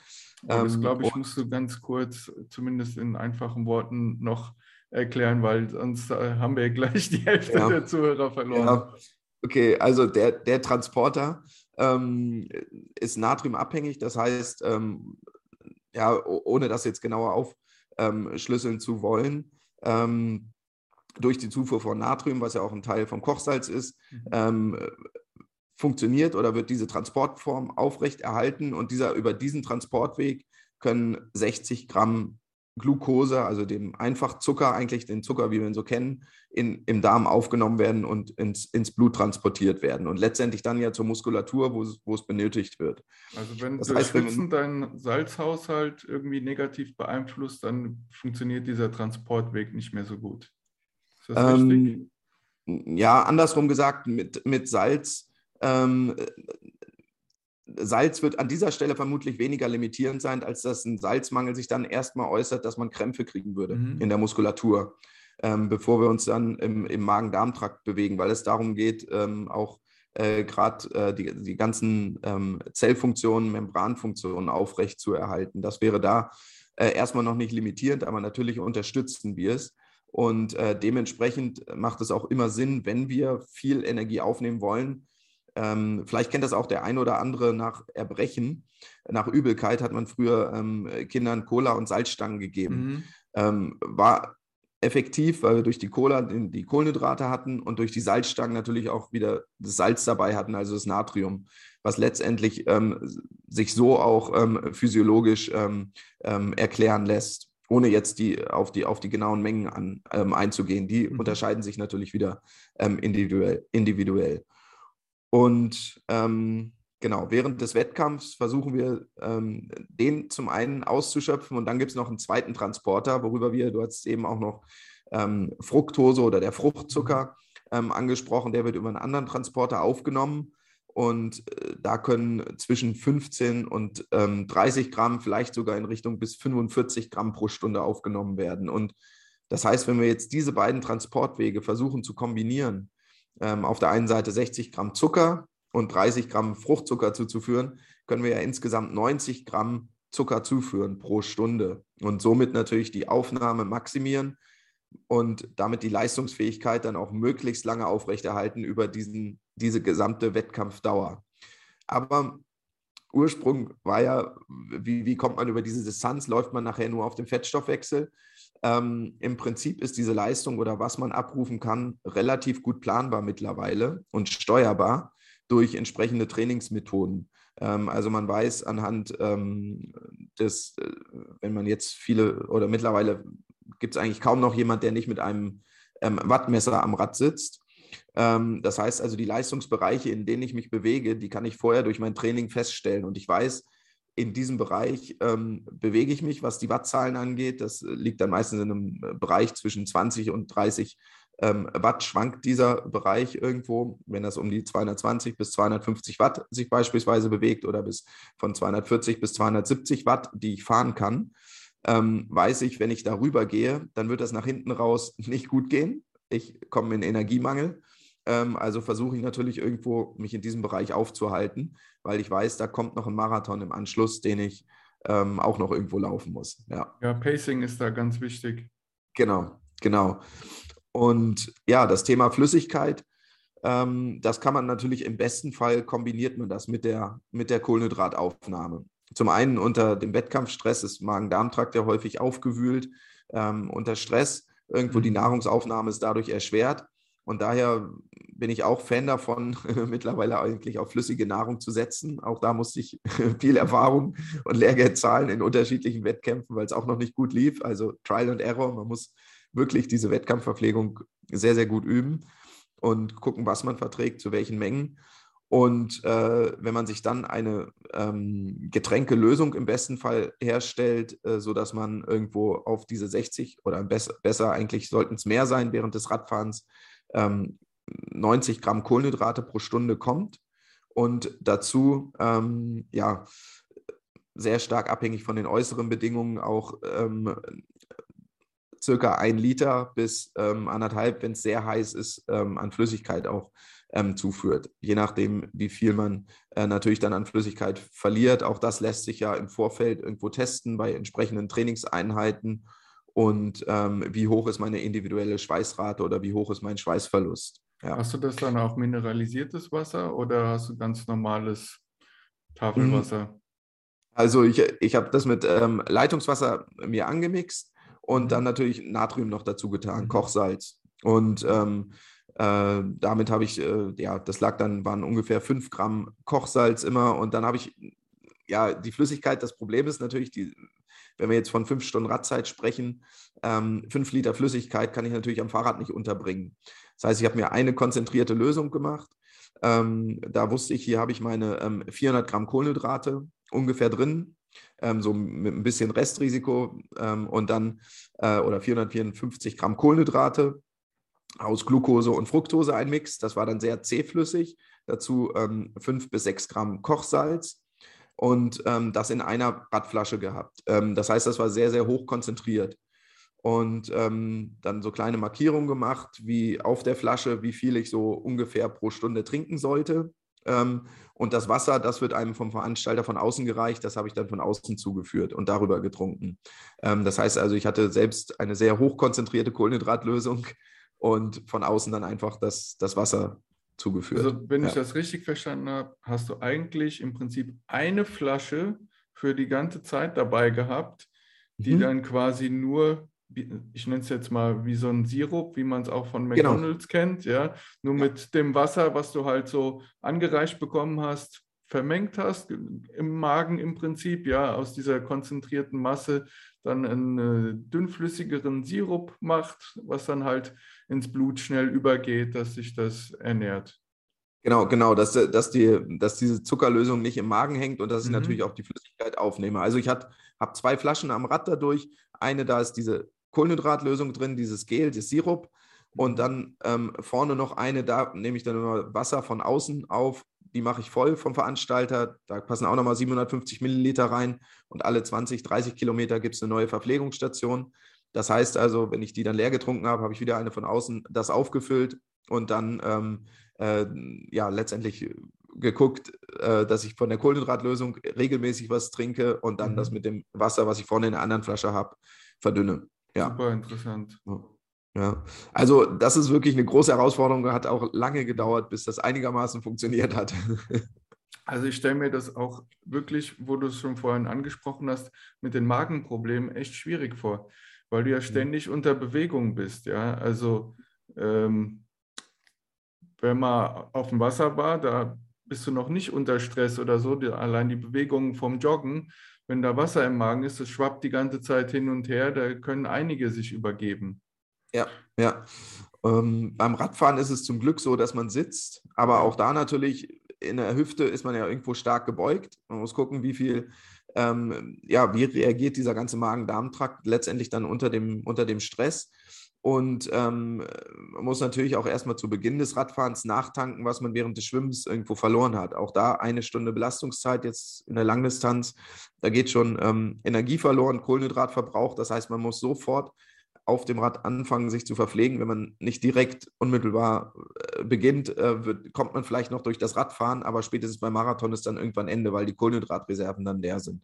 Aber das, ähm, glaube ich, musst du ganz kurz, zumindest in einfachen Worten, noch erklären, weil sonst äh, haben wir gleich die Hälfte ja. der Zuhörer verloren. Ja. Okay, also der, der Transporter ähm, ist natriumabhängig, das heißt, ähm, ja, ohne das jetzt genauer aufschlüsseln zu wollen, ähm, durch die Zufuhr von Natrium, was ja auch ein Teil vom Kochsalz ist, mhm. Ähm, funktioniert oder wird diese Transportform aufrechterhalten und dieser, über diesen Transportweg können 60 Gramm Glucose, also dem Einfachzucker, eigentlich den Zucker, wie wir ihn so kennen, in, im Darm aufgenommen werden und ins, ins Blut transportiert werden und letztendlich dann ja zur Muskulatur, wo es, wo es benötigt wird. Also wenn das heißt, Schwitzen deinen Salzhaushalt irgendwie negativ beeinflusst, dann funktioniert dieser Transportweg nicht mehr so gut. Ist das ähm, richtig? Ja, andersrum gesagt, mit, mit Salz ähm, Salz wird an dieser Stelle vermutlich weniger limitierend sein, als dass ein Salzmangel sich dann erstmal äußert, dass man Krämpfe kriegen würde mhm. in der Muskulatur, ähm, bevor wir uns dann im, im Magen-Darm-Trakt bewegen, weil es darum geht, ähm, auch äh, gerade äh, die, die ganzen ähm, Zellfunktionen, Membranfunktionen aufrecht zu erhalten. Das wäre da äh, erstmal noch nicht limitierend, aber natürlich unterstützen wir es. Und äh, dementsprechend macht es auch immer Sinn, wenn wir viel Energie aufnehmen wollen, ähm, vielleicht kennt das auch der ein oder andere nach Erbrechen. Nach Übelkeit hat man früher ähm, Kindern Cola und Salzstangen gegeben. Mhm. Ähm, war effektiv, weil wir durch die Cola die Kohlenhydrate hatten und durch die Salzstangen natürlich auch wieder das Salz dabei hatten, also das Natrium, was letztendlich ähm, sich so auch ähm, physiologisch ähm, erklären lässt, ohne jetzt die, auf, die, auf die genauen Mengen an, einzugehen. Die mhm. unterscheiden sich natürlich wieder individuell. individuell. Und ähm, genau, während des Wettkampfs versuchen wir, ähm, den zum einen auszuschöpfen und dann gibt es noch einen zweiten Transporter, worüber wir, du hast eben auch noch ähm, Fructose oder der Fruchtzucker ähm, angesprochen, der wird über einen anderen Transporter aufgenommen. Und äh, da können zwischen 15 und 30 ähm, Gramm, vielleicht sogar in Richtung bis 45 Gramm pro Stunde aufgenommen werden. Und das heißt, wenn wir jetzt diese beiden Transportwege versuchen zu kombinieren, ähm, auf der einen Seite 60 Gramm Zucker und 30 Gramm Fruchtzucker zuzuführen, können wir ja insgesamt 90 Gramm Zucker zuführen pro Stunde und somit natürlich die Aufnahme maximieren und damit die Leistungsfähigkeit dann auch möglichst lange aufrechterhalten über diesen, diese gesamte Wettkampfdauer. Aber Ursprung war ja, wie, wie kommt man über diese Distanz? Läuft man nachher nur auf den Fettstoffwechsel? Ähm, Im Prinzip ist diese Leistung oder was man abrufen kann, relativ gut planbar mittlerweile und steuerbar durch entsprechende Trainingsmethoden. Ähm, also man weiß anhand ähm, des, äh, wenn man jetzt viele oder mittlerweile gibt es eigentlich kaum noch jemand, der nicht mit einem ähm, Wattmesser am Rad sitzt. Ähm, das heißt also, die Leistungsbereiche, in denen ich mich bewege, die kann ich vorher durch mein Training feststellen. Und ich weiß, in diesem Bereich ähm, bewege ich mich, was die Wattzahlen angeht. Das liegt dann meistens in einem äh, Bereich zwischen 20 und 30 ähm, Watt schwankt dieser Bereich irgendwo, wenn das um die 220 bis 250 Watt sich beispielsweise bewegt oder bis von 240 bis 270 Watt, die ich fahren kann, ähm, weiß ich, wenn ich darüber gehe, dann wird das nach hinten raus [LAUGHS] nicht gut gehen. Ich komme in Energiemangel also versuche ich natürlich irgendwo, mich in diesem Bereich aufzuhalten, weil ich weiß, da kommt noch ein Marathon im Anschluss, den ich ähm, auch noch irgendwo laufen muss. Ja. ja, Pacing ist da ganz wichtig. Genau, genau. Und ja, das Thema Flüssigkeit, ähm, das kann man natürlich im besten Fall kombiniert man das mit der, mit der Kohlenhydrataufnahme. Zum einen unter dem Wettkampfstress ist Magen-Darm-Trakt ja häufig aufgewühlt. Ähm, unter Stress irgendwo die mhm. Nahrungsaufnahme ist dadurch erschwert. Und daher bin ich auch Fan davon, [LAUGHS] mittlerweile eigentlich auf flüssige Nahrung zu setzen. Auch da musste ich [LAUGHS] viel Erfahrung und Lehrgeld zahlen in unterschiedlichen Wettkämpfen, weil es auch noch nicht gut lief. Also Trial and Error. Man muss wirklich diese Wettkampfverpflegung sehr, sehr gut üben und gucken, was man verträgt, zu welchen Mengen. Und äh, wenn man sich dann eine ähm, Getränkelösung im besten Fall herstellt, äh, sodass man irgendwo auf diese 60 oder besser, besser eigentlich sollten es mehr sein während des Radfahrens, ähm, 90 Gramm Kohlenhydrate pro Stunde kommt und dazu ähm, ja, sehr stark abhängig von den äußeren Bedingungen auch ähm, circa ein Liter bis ähm, anderthalb, wenn es sehr heiß ist, ähm, an Flüssigkeit auch ähm, zuführt. Je nachdem, wie viel man äh, natürlich dann an Flüssigkeit verliert. Auch das lässt sich ja im Vorfeld irgendwo testen bei entsprechenden Trainingseinheiten und ähm, wie hoch ist meine individuelle Schweißrate oder wie hoch ist mein Schweißverlust. Ja. Hast du das dann auch mineralisiertes Wasser oder hast du ganz normales Tafelwasser? Mhm. Also ich, ich habe das mit ähm, Leitungswasser mir angemixt und mhm. dann natürlich Natrium noch dazu getan, mhm. Kochsalz. Und ähm, äh, damit habe ich, äh, ja, das lag dann, waren ungefähr 5 Gramm Kochsalz immer und dann habe ich, ja, die Flüssigkeit, das Problem ist natürlich, die wenn wir jetzt von fünf Stunden Radzeit sprechen, ähm, fünf Liter Flüssigkeit kann ich natürlich am Fahrrad nicht unterbringen. Das heißt, ich habe mir eine konzentrierte Lösung gemacht. Ähm, da wusste ich, hier habe ich meine ähm, 400 Gramm Kohlenhydrate ungefähr drin, ähm, so mit ein bisschen Restrisiko ähm, und dann äh, oder 454 Gramm Kohlenhydrate aus Glucose und Fructose ein Mix. Das war dann sehr zähflüssig. Dazu ähm, fünf bis sechs Gramm Kochsalz und ähm, das in einer Radflasche gehabt. Ähm, das heißt, das war sehr, sehr hoch konzentriert. Und ähm, dann so kleine Markierungen gemacht, wie auf der Flasche, wie viel ich so ungefähr pro Stunde trinken sollte. Ähm, und das Wasser, das wird einem vom Veranstalter von außen gereicht, das habe ich dann von außen zugeführt und darüber getrunken. Ähm, das heißt also, ich hatte selbst eine sehr hochkonzentrierte Kohlenhydratlösung und von außen dann einfach das, das Wasser zugeführt. Also, wenn ja. ich das richtig verstanden habe, hast du eigentlich im Prinzip eine Flasche für die ganze Zeit dabei gehabt, die mhm. dann quasi nur, ich nenne es jetzt mal wie so ein Sirup, wie man es auch von genau. McDonalds genau. kennt, ja, nur ja. mit dem Wasser, was du halt so angereicht bekommen hast, vermengt hast im Magen im Prinzip, ja, aus dieser konzentrierten Masse dann einen äh, dünnflüssigeren Sirup macht, was dann halt ins Blut schnell übergeht, dass sich das ernährt. Genau, genau, dass, dass, die, dass diese Zuckerlösung nicht im Magen hängt und dass ich mhm. natürlich auch die Flüssigkeit aufnehme. Also ich habe zwei Flaschen am Rad dadurch. Eine, da ist diese Kohlenhydratlösung drin, dieses Gel, das Sirup. Und dann ähm, vorne noch eine, da nehme ich dann immer Wasser von außen auf die mache ich voll vom Veranstalter. Da passen auch nochmal 750 Milliliter rein und alle 20, 30 Kilometer gibt es eine neue Verpflegungsstation. Das heißt also, wenn ich die dann leer getrunken habe, habe ich wieder eine von außen das aufgefüllt und dann ähm, äh, ja letztendlich geguckt, äh, dass ich von der Kohlenhydratlösung regelmäßig was trinke und dann mhm. das mit dem Wasser, was ich vorne in der anderen Flasche habe, verdünne. Ja. Super interessant. Ja. Ja, also das ist wirklich eine große Herausforderung, hat auch lange gedauert, bis das einigermaßen funktioniert hat. [LAUGHS] Also ich stelle mir das auch wirklich, wo du es schon vorhin angesprochen hast, mit den Magenproblemen echt schwierig vor, weil du ja ständig unter Bewegung bist. Ja, also ähm, wenn man auf dem Wasser war, da bist du noch nicht unter Stress oder so. Die, allein die Bewegung vom Joggen, wenn da Wasser im Magen ist, das schwappt die ganze Zeit hin und her, da können einige sich übergeben. Ja, ja. Ähm, beim Radfahren ist es zum Glück so, dass man sitzt, aber auch da natürlich in der Hüfte ist man ja irgendwo stark gebeugt. Man muss gucken, wie viel, ähm, ja, wie reagiert dieser ganze Magen-Darm-Trakt letztendlich dann unter dem, unter dem Stress. Und ähm, man muss natürlich auch erstmal zu Beginn des Radfahrens nachtanken, was man während des Schwimmens irgendwo verloren hat. Auch da eine Stunde Belastungszeit jetzt in der Langdistanz. Da geht schon ähm, Energie verloren, Kohlenhydratverbrauch. Das heißt, man muss sofort auf dem Rad anfangen, sich zu verpflegen. Wenn man nicht direkt unmittelbar äh, beginnt, äh, wird, kommt man vielleicht noch durch das Radfahren, aber spätestens beim Marathon ist dann irgendwann Ende, weil die Kohlenhydratreserven dann leer sind.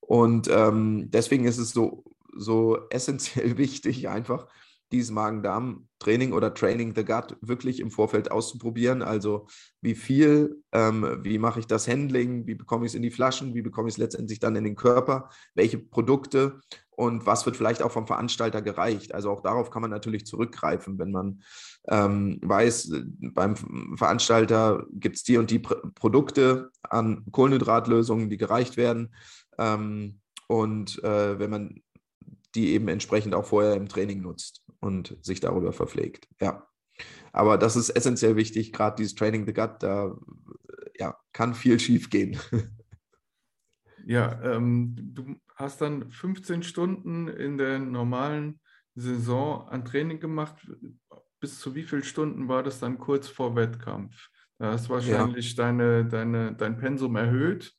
Und ähm, deswegen ist es so, so essentiell [LAUGHS] wichtig, einfach dieses Magen-Darm-Training oder Training the Gut wirklich im Vorfeld auszuprobieren. Also wie viel, ähm, wie mache ich das Handling, wie bekomme ich es in die Flaschen, wie bekomme ich es letztendlich dann in den Körper, welche Produkte und was wird vielleicht auch vom Veranstalter gereicht. Also auch darauf kann man natürlich zurückgreifen, wenn man ähm, weiß, beim Veranstalter gibt es die und die Pr Produkte an Kohlenhydratlösungen, die gereicht werden. Ähm, und äh, wenn man die eben entsprechend auch vorher im Training nutzt und sich darüber verpflegt. Ja. Aber das ist essentiell wichtig, gerade dieses Training the Gut, da ja, kann viel schief gehen. Ja, ähm, du hast dann 15 Stunden in der normalen Saison an Training gemacht. Bis zu wie vielen Stunden war das dann kurz vor Wettkampf? Da hast wahrscheinlich ja. deine, deine, dein Pensum erhöht.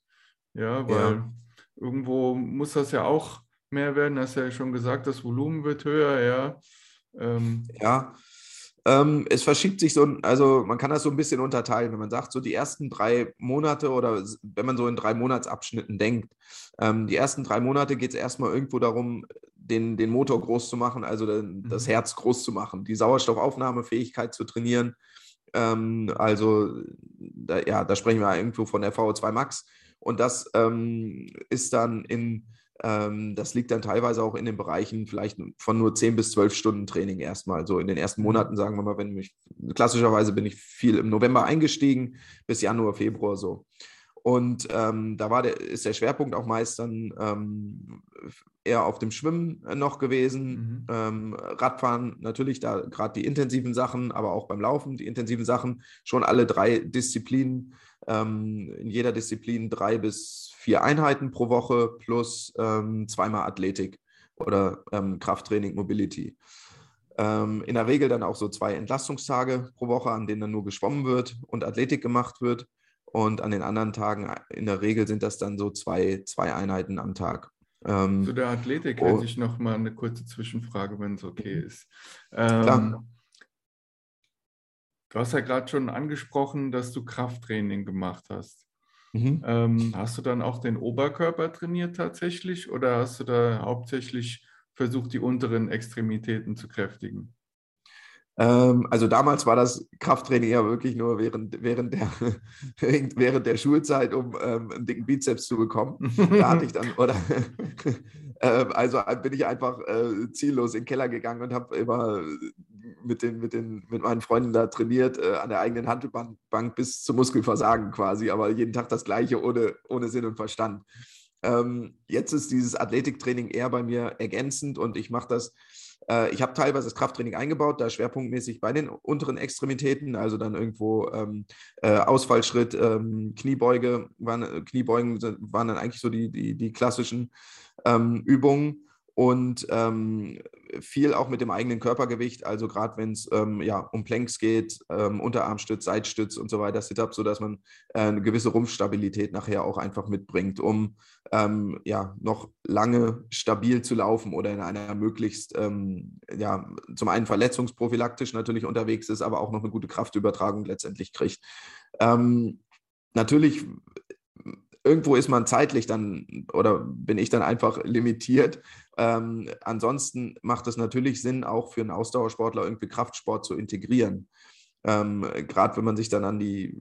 Ja, weil ja. irgendwo muss das ja auch mehr werden. Hast ja schon gesagt, das Volumen wird höher, ja. Ähm, ja, ähm, es verschiebt sich so, also man kann das so ein bisschen unterteilen, wenn man sagt, so die ersten drei Monate oder wenn man so in drei Monatsabschnitten denkt. Ähm, die ersten drei Monate geht es erstmal irgendwo darum, den, den Motor groß zu machen, also den, mhm. das Herz groß zu machen, die Sauerstoffaufnahmefähigkeit zu trainieren. Ähm, also da, ja, da sprechen wir irgendwo von der VO2 Max. Und das ähm, ist dann in das liegt dann teilweise auch in den Bereichen vielleicht von nur 10 bis 12 Stunden Training erstmal. So in den ersten mhm. Monaten, sagen wir mal, wenn mich, klassischerweise bin ich viel im November eingestiegen, bis Januar, Februar so. Und ähm, da war der, ist der Schwerpunkt auch meist dann ähm, eher auf dem Schwimmen noch gewesen. Mhm. Ähm, Radfahren natürlich, da gerade die intensiven Sachen, aber auch beim Laufen die intensiven Sachen, schon alle drei Disziplinen, ähm, in jeder Disziplin drei bis vier Einheiten pro Woche plus ähm, zweimal Athletik oder ähm, Krafttraining, Mobility. Ähm, in der Regel dann auch so zwei Entlastungstage pro Woche, an denen dann nur geschwommen wird und Athletik gemacht wird. Und an den anderen Tagen, in der Regel sind das dann so zwei, zwei Einheiten am Tag. Ähm, Zu der Athletik oh, hätte ich noch mal eine kurze Zwischenfrage, wenn es okay ist. Ähm, du hast ja gerade schon angesprochen, dass du Krafttraining gemacht hast. Mhm. Ähm, hast du dann auch den Oberkörper trainiert tatsächlich oder hast du da hauptsächlich versucht, die unteren Extremitäten zu kräftigen? Ähm, also damals war das Krafttraining ja wirklich nur während, während, der, [LAUGHS] während der Schulzeit, um ähm, einen dicken Bizeps zu bekommen. Da hatte ich dann, oder [LAUGHS] äh, also bin ich einfach äh, ziellos in den Keller gegangen und habe immer mit, den, mit, den, mit meinen Freunden da trainiert, äh, an der eigenen Handelbank bis zum Muskelversagen quasi, aber jeden Tag das Gleiche ohne, ohne Sinn und Verstand. Ähm, jetzt ist dieses Athletiktraining eher bei mir ergänzend und ich mache das äh, ich habe teilweise das Krafttraining eingebaut, da schwerpunktmäßig bei den unteren Extremitäten, also dann irgendwo ähm, äh, Ausfallschritt, ähm, Kniebeuge, waren, äh, Kniebeugen waren dann eigentlich so die, die, die klassischen ähm, Übungen und ähm, viel auch mit dem eigenen Körpergewicht, also gerade wenn es ähm, ja, um Planks geht, ähm, Unterarmstütz, Seitstütz und so weiter, Sit-Up, sodass man äh, eine gewisse Rumpfstabilität nachher auch einfach mitbringt, um ähm, ja, noch lange stabil zu laufen oder in einer möglichst, ähm, ja, zum einen verletzungsprophylaktisch natürlich unterwegs ist, aber auch noch eine gute Kraftübertragung letztendlich kriegt. Ähm, natürlich irgendwo ist man zeitlich dann oder bin ich dann einfach limitiert. Ähm, ansonsten macht es natürlich Sinn, auch für einen Ausdauersportler irgendwie Kraftsport zu integrieren. Ähm, Gerade wenn man sich dann an die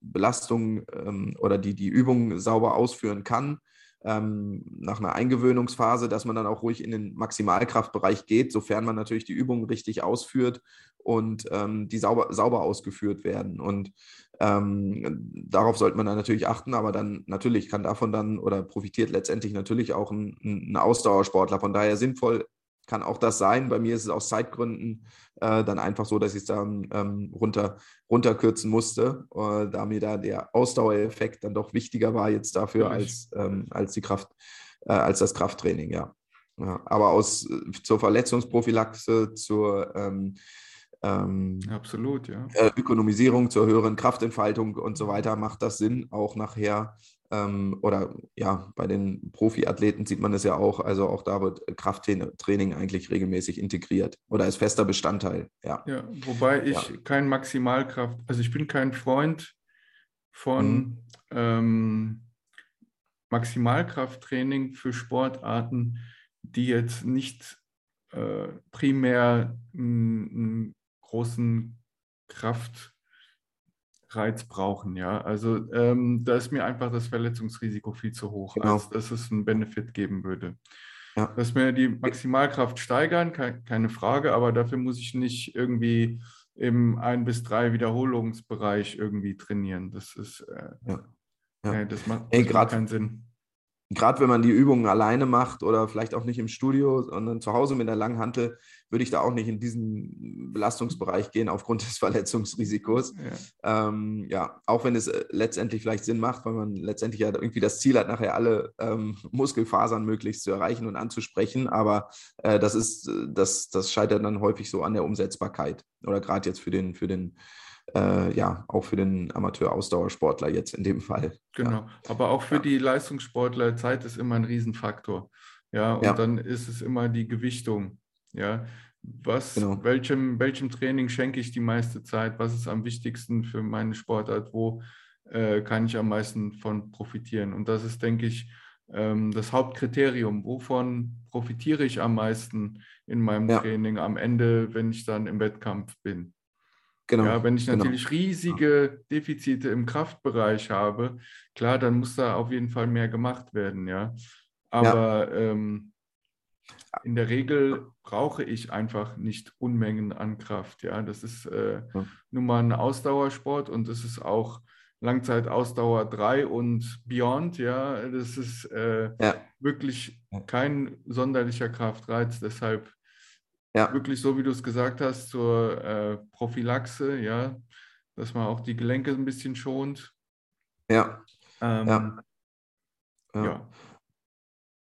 Belastung ähm, oder die, die Übung sauber ausführen kann, ähm, nach einer Eingewöhnungsphase, dass man dann auch ruhig in den Maximalkraftbereich geht, sofern man natürlich die Übungen richtig ausführt und ähm, die sauber, sauber ausgeführt werden. Und ähm, darauf sollte man dann natürlich achten, aber dann natürlich kann davon dann oder profitiert letztendlich natürlich auch ein, ein Ausdauersportler. Von daher sinnvoll kann auch das sein. Bei mir ist es aus Zeitgründen äh, dann einfach so, dass ich es dann ähm, runter, runterkürzen musste, äh, da mir da der Ausdauereffekt dann doch wichtiger war jetzt dafür als, ähm, als die Kraft, äh, als das Krafttraining, ja. ja aber aus äh, zur Verletzungsprophylaxe, zur ähm, ähm, Absolut, ja. Äh, Ökonomisierung, zur höheren Kraftentfaltung und so weiter macht das Sinn, auch nachher ähm, oder ja, bei den Profiathleten sieht man es ja auch, also auch da wird Krafttraining eigentlich regelmäßig integriert oder ist fester Bestandteil, ja. Ja, wobei ich ja. kein Maximalkraft, also ich bin kein Freund von mhm. ähm, Maximalkrafttraining für Sportarten, die jetzt nicht äh, primär einen großen Kraft Reiz brauchen, ja. Also ähm, da ist mir einfach das Verletzungsrisiko viel zu hoch, genau. als dass es einen Benefit geben würde. Ja. Dass wir die Maximalkraft steigern, keine Frage, aber dafür muss ich nicht irgendwie im ein bis drei Wiederholungsbereich irgendwie trainieren. Das ist äh, ja. Ja. das macht, das macht keinen Sinn gerade wenn man die Übungen alleine macht oder vielleicht auch nicht im Studio, sondern zu Hause mit der langen Hantel, würde ich da auch nicht in diesen Belastungsbereich gehen aufgrund [LAUGHS] des Verletzungsrisikos. Ja, ähm, ja auch wenn es äh, letztendlich vielleicht Sinn macht, weil man letztendlich ja irgendwie das Ziel hat, nachher alle ähm, Muskelfasern möglichst zu erreichen und anzusprechen. Aber äh, das ist, äh, das, das scheitert dann häufig so an der Umsetzbarkeit. Oder gerade jetzt für den, für den äh, ja, auch für den Amateur-Ausdauersportler jetzt in dem Fall. Genau, ja. aber auch für ja. die Leistungssportler, Zeit ist immer ein Riesenfaktor. Ja, und ja. dann ist es immer die Gewichtung. Ja, was, genau. welchem, welchem Training schenke ich die meiste Zeit? Was ist am wichtigsten für meine Sportart? Wo äh, kann ich am meisten von profitieren? Und das ist, denke ich, ähm, das Hauptkriterium. Wovon profitiere ich am meisten in meinem Training am Ende, wenn ich dann im Wettkampf bin? Genau. Ja, wenn ich genau. natürlich genau. riesige Defizite im Kraftbereich habe, klar, dann muss da auf jeden Fall mehr gemacht werden, ja. Aber ja. Ähm, in der Regel brauche ich einfach nicht Unmengen an Kraft, ja. Das ist äh, ja. nun mal ein Ausdauersport und das ist auch Langzeitausdauer 3 und Beyond, ja. Das ist äh, ja. wirklich kein sonderlicher Kraftreiz, deshalb ja. Wirklich so, wie du es gesagt hast, zur äh, Prophylaxe, ja, dass man auch die Gelenke ein bisschen schont. Ja. Ähm, ja. ja.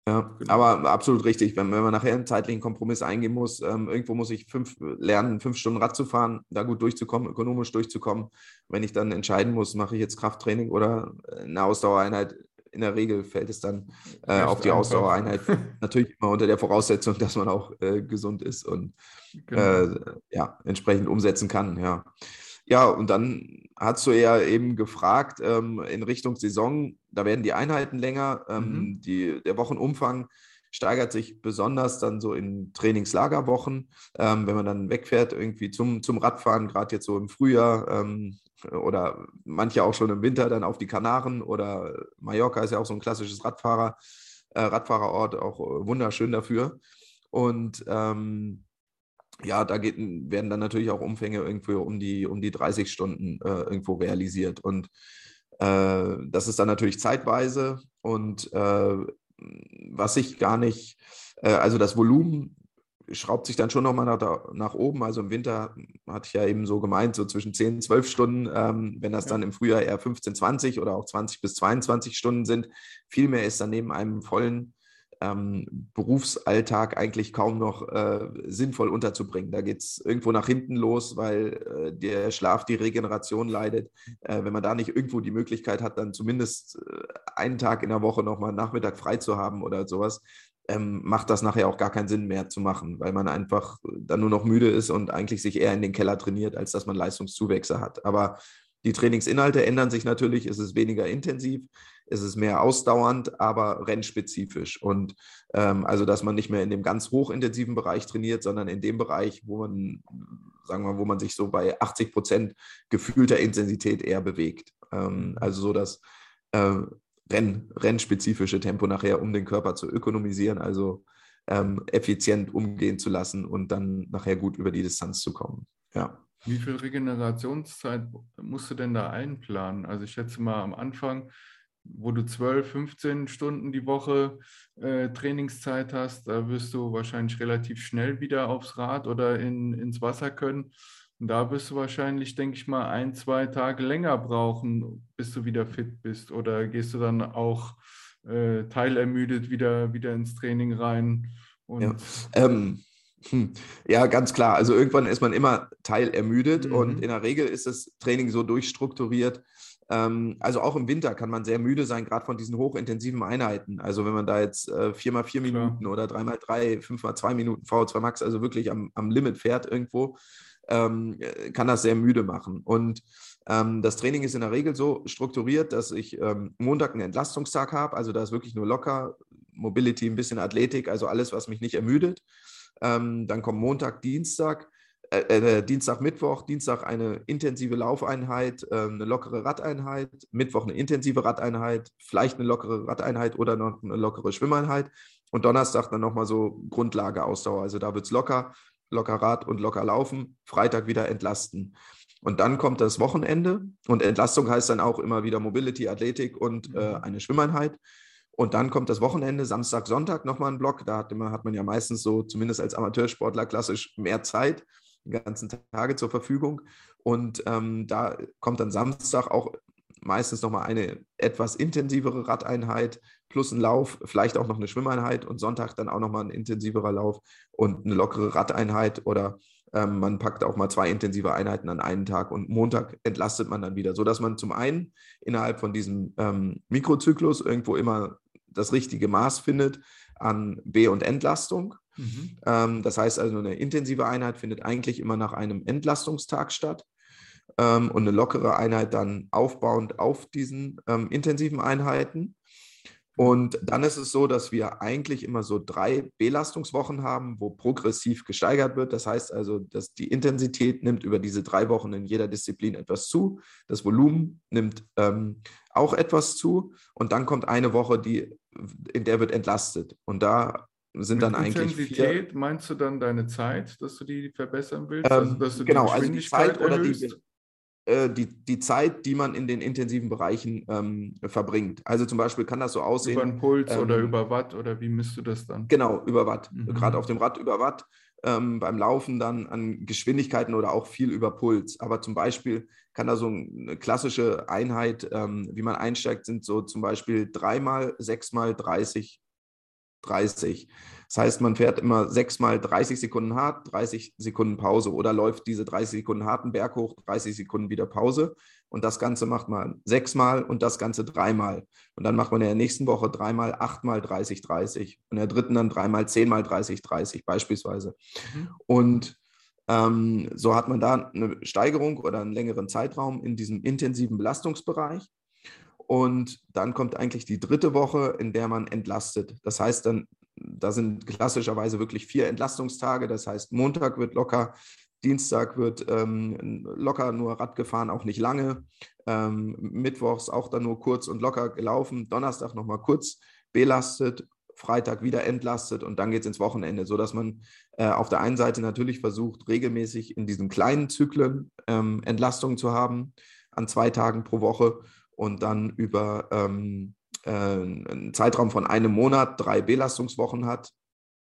Ja, genau. aber absolut richtig. Wenn, wenn man nachher einen zeitlichen Kompromiss eingehen muss, ähm, irgendwo muss ich fünf, lernen, fünf Stunden Rad zu fahren, da gut durchzukommen, ökonomisch durchzukommen. Wenn ich dann entscheiden muss, mache ich jetzt Krafttraining oder eine Ausdauereinheit, in der Regel fällt es dann äh, auf die. Ausdauereinheit. [LAUGHS] Natürlich immer unter der Voraussetzung, dass man auch äh, gesund ist und genau. äh, ja, entsprechend umsetzen kann. Ja. Ja, und dann hast du ja eben gefragt ähm, in Richtung Saison, da werden die Einheiten länger, ähm, mhm. die, der Wochenumfang steigert sich besonders dann so in Trainingslagerwochen, ähm, wenn man dann wegfährt irgendwie zum, zum Radfahren, gerade jetzt so im Frühjahr ähm, oder manche auch schon im Winter dann auf die Kanaren oder Mallorca ist ja auch so ein klassisches Radfahrer, äh, Radfahrerort, auch äh, wunderschön dafür. Und ähm, ja, da geht, werden dann natürlich auch Umfänge irgendwo um die, um die 30 Stunden äh, irgendwo realisiert. Und äh, das ist dann natürlich zeitweise. Und äh, was ich gar nicht, äh, also das Volumen schraubt sich dann schon nochmal nach, nach oben. Also im Winter hatte ich ja eben so gemeint, so zwischen 10 und 12 Stunden. Ähm, wenn das ja. dann im Frühjahr eher 15, 20 oder auch 20 bis 22 Stunden sind, viel mehr ist dann neben einem vollen ähm, Berufsalltag eigentlich kaum noch äh, sinnvoll unterzubringen. Da geht es irgendwo nach hinten los, weil äh, der Schlaf die Regeneration leidet. Äh, wenn man da nicht irgendwo die Möglichkeit hat, dann zumindest äh, einen Tag in der Woche nochmal Nachmittag frei zu haben oder sowas, ähm, macht das nachher auch gar keinen Sinn mehr zu machen, weil man einfach dann nur noch müde ist und eigentlich sich eher in den Keller trainiert, als dass man Leistungszuwächse hat. Aber die Trainingsinhalte ändern sich natürlich, es ist weniger intensiv, es ist mehr ausdauernd, aber rennspezifisch. Und ähm, also, dass man nicht mehr in dem ganz hochintensiven Bereich trainiert, sondern in dem Bereich, wo man, sagen wir, wo man sich so bei 80 Prozent gefühlter Intensität eher bewegt. Ähm, also so das äh, Renn, rennspezifische Tempo nachher, um den Körper zu ökonomisieren, also ähm, effizient umgehen zu lassen und dann nachher gut über die Distanz zu kommen. Ja. Wie viel Regenerationszeit musst du denn da einplanen? Also ich schätze mal am Anfang, wo du 12, 15 Stunden die Woche äh, Trainingszeit hast, da wirst du wahrscheinlich relativ schnell wieder aufs Rad oder in, ins Wasser können. Und da wirst du wahrscheinlich, denke ich mal, ein, zwei Tage länger brauchen, bis du wieder fit bist. Oder gehst du dann auch äh, teilermüdet wieder, wieder ins Training rein? ja. Ähm, hm. Ja, ganz klar. Also irgendwann ist man immer teilermüdet mhm. und in der Regel ist das Training so durchstrukturiert. Ähm, also auch im Winter kann man sehr müde sein, gerade von diesen hochintensiven Einheiten. Also wenn man da jetzt äh, 4x4 Minuten oder 3x3, 5x2 Minuten VO2 Max, also wirklich am, am Limit fährt irgendwo, ähm, äh, kann das sehr müde machen. Und ähm, das Training ist in der Regel so strukturiert, dass ich ähm, Montag einen Entlastungstag habe. Also da ist wirklich nur locker, Mobility, ein bisschen Athletik, also alles, was mich nicht ermüdet. Ähm, dann kommt Montag, Dienstag, äh, äh, Dienstag, Mittwoch, Dienstag eine intensive Laufeinheit, äh, eine lockere Radeinheit, Mittwoch eine intensive Radeinheit, vielleicht eine lockere Radeinheit oder noch eine lockere Schwimmeinheit und Donnerstag dann nochmal so Grundlageausdauer. Also da wird es locker, locker Rad und locker laufen, Freitag wieder entlasten. Und dann kommt das Wochenende und Entlastung heißt dann auch immer wieder Mobility, Athletik und äh, mhm. eine Schwimmeinheit. Und dann kommt das Wochenende, Samstag, Sonntag nochmal ein Block. Da hat, immer, hat man ja meistens so, zumindest als Amateursportler, klassisch mehr Zeit, die ganzen Tage zur Verfügung. Und ähm, da kommt dann Samstag auch meistens nochmal eine etwas intensivere Radeinheit plus ein Lauf, vielleicht auch noch eine Schwimmeinheit und Sonntag dann auch nochmal ein intensiverer Lauf und eine lockere Radeinheit oder ähm, man packt auch mal zwei intensive Einheiten an einen Tag und Montag entlastet man dann wieder, sodass man zum einen innerhalb von diesem ähm, Mikrozyklus irgendwo immer das richtige Maß findet an B- und Entlastung. Mhm. Ähm, das heißt also, eine intensive Einheit findet eigentlich immer nach einem Entlastungstag statt ähm, und eine lockere Einheit dann aufbauend auf diesen ähm, intensiven Einheiten. Und dann ist es so, dass wir eigentlich immer so drei Belastungswochen haben, wo progressiv gesteigert wird. Das heißt also, dass die Intensität nimmt über diese drei Wochen in jeder Disziplin etwas zu. Das Volumen nimmt ähm, auch etwas zu. Und dann kommt eine Woche, die, in der wird entlastet. Und da sind Mit dann eigentlich. Intensität vier, meinst du dann deine Zeit, dass du die verbessern willst? Ähm, also, dass du genau, die also die Zeit oder die, äh, die, die Zeit, die man in den intensiven Bereichen ähm, verbringt. Also zum Beispiel kann das so aussehen. Über einen Puls ähm, oder über Watt oder wie misst du das dann? Genau, über Watt. Mhm. Gerade auf dem Rad über Watt. Ähm, beim Laufen dann an Geschwindigkeiten oder auch viel über Puls. Aber zum Beispiel kann da so eine klassische Einheit, ähm, wie man einsteigt, sind so zum Beispiel dreimal, sechsmal 30 30. Das heißt, man fährt immer sechsmal 30 Sekunden hart, 30 Sekunden Pause oder läuft diese 30 Sekunden harten Berg hoch, 30 Sekunden wieder Pause. Und das Ganze macht man sechsmal und das Ganze dreimal. Und dann macht man in der nächsten Woche dreimal, achtmal 30, 30. Und in der dritten dann dreimal, zehnmal 30, 30 beispielsweise. Mhm. Und ähm, so hat man da eine Steigerung oder einen längeren Zeitraum in diesem intensiven Belastungsbereich. Und dann kommt eigentlich die dritte Woche, in der man entlastet. Das heißt, dann, da sind klassischerweise wirklich vier Entlastungstage. Das heißt, Montag wird locker, Dienstag wird ähm, locker nur Rad gefahren, auch nicht lange. Ähm, Mittwochs auch dann nur kurz und locker gelaufen. Donnerstag nochmal kurz belastet. Freitag wieder entlastet und dann geht es ins Wochenende, sodass man äh, auf der einen Seite natürlich versucht, regelmäßig in diesen kleinen Zyklen ähm, Entlastung zu haben, an zwei Tagen pro Woche und dann über ähm, äh, einen Zeitraum von einem Monat drei Belastungswochen hat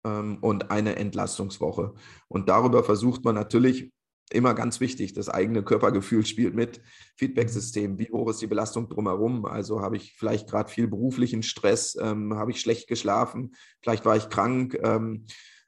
ähm, und eine Entlastungswoche. Und darüber versucht man natürlich immer ganz wichtig, das eigene Körpergefühl spielt mit. Feedback-System, wie hoch ist die Belastung drumherum? Also habe ich vielleicht gerade viel beruflichen Stress, ähm, habe ich schlecht geschlafen, vielleicht war ich krank ähm,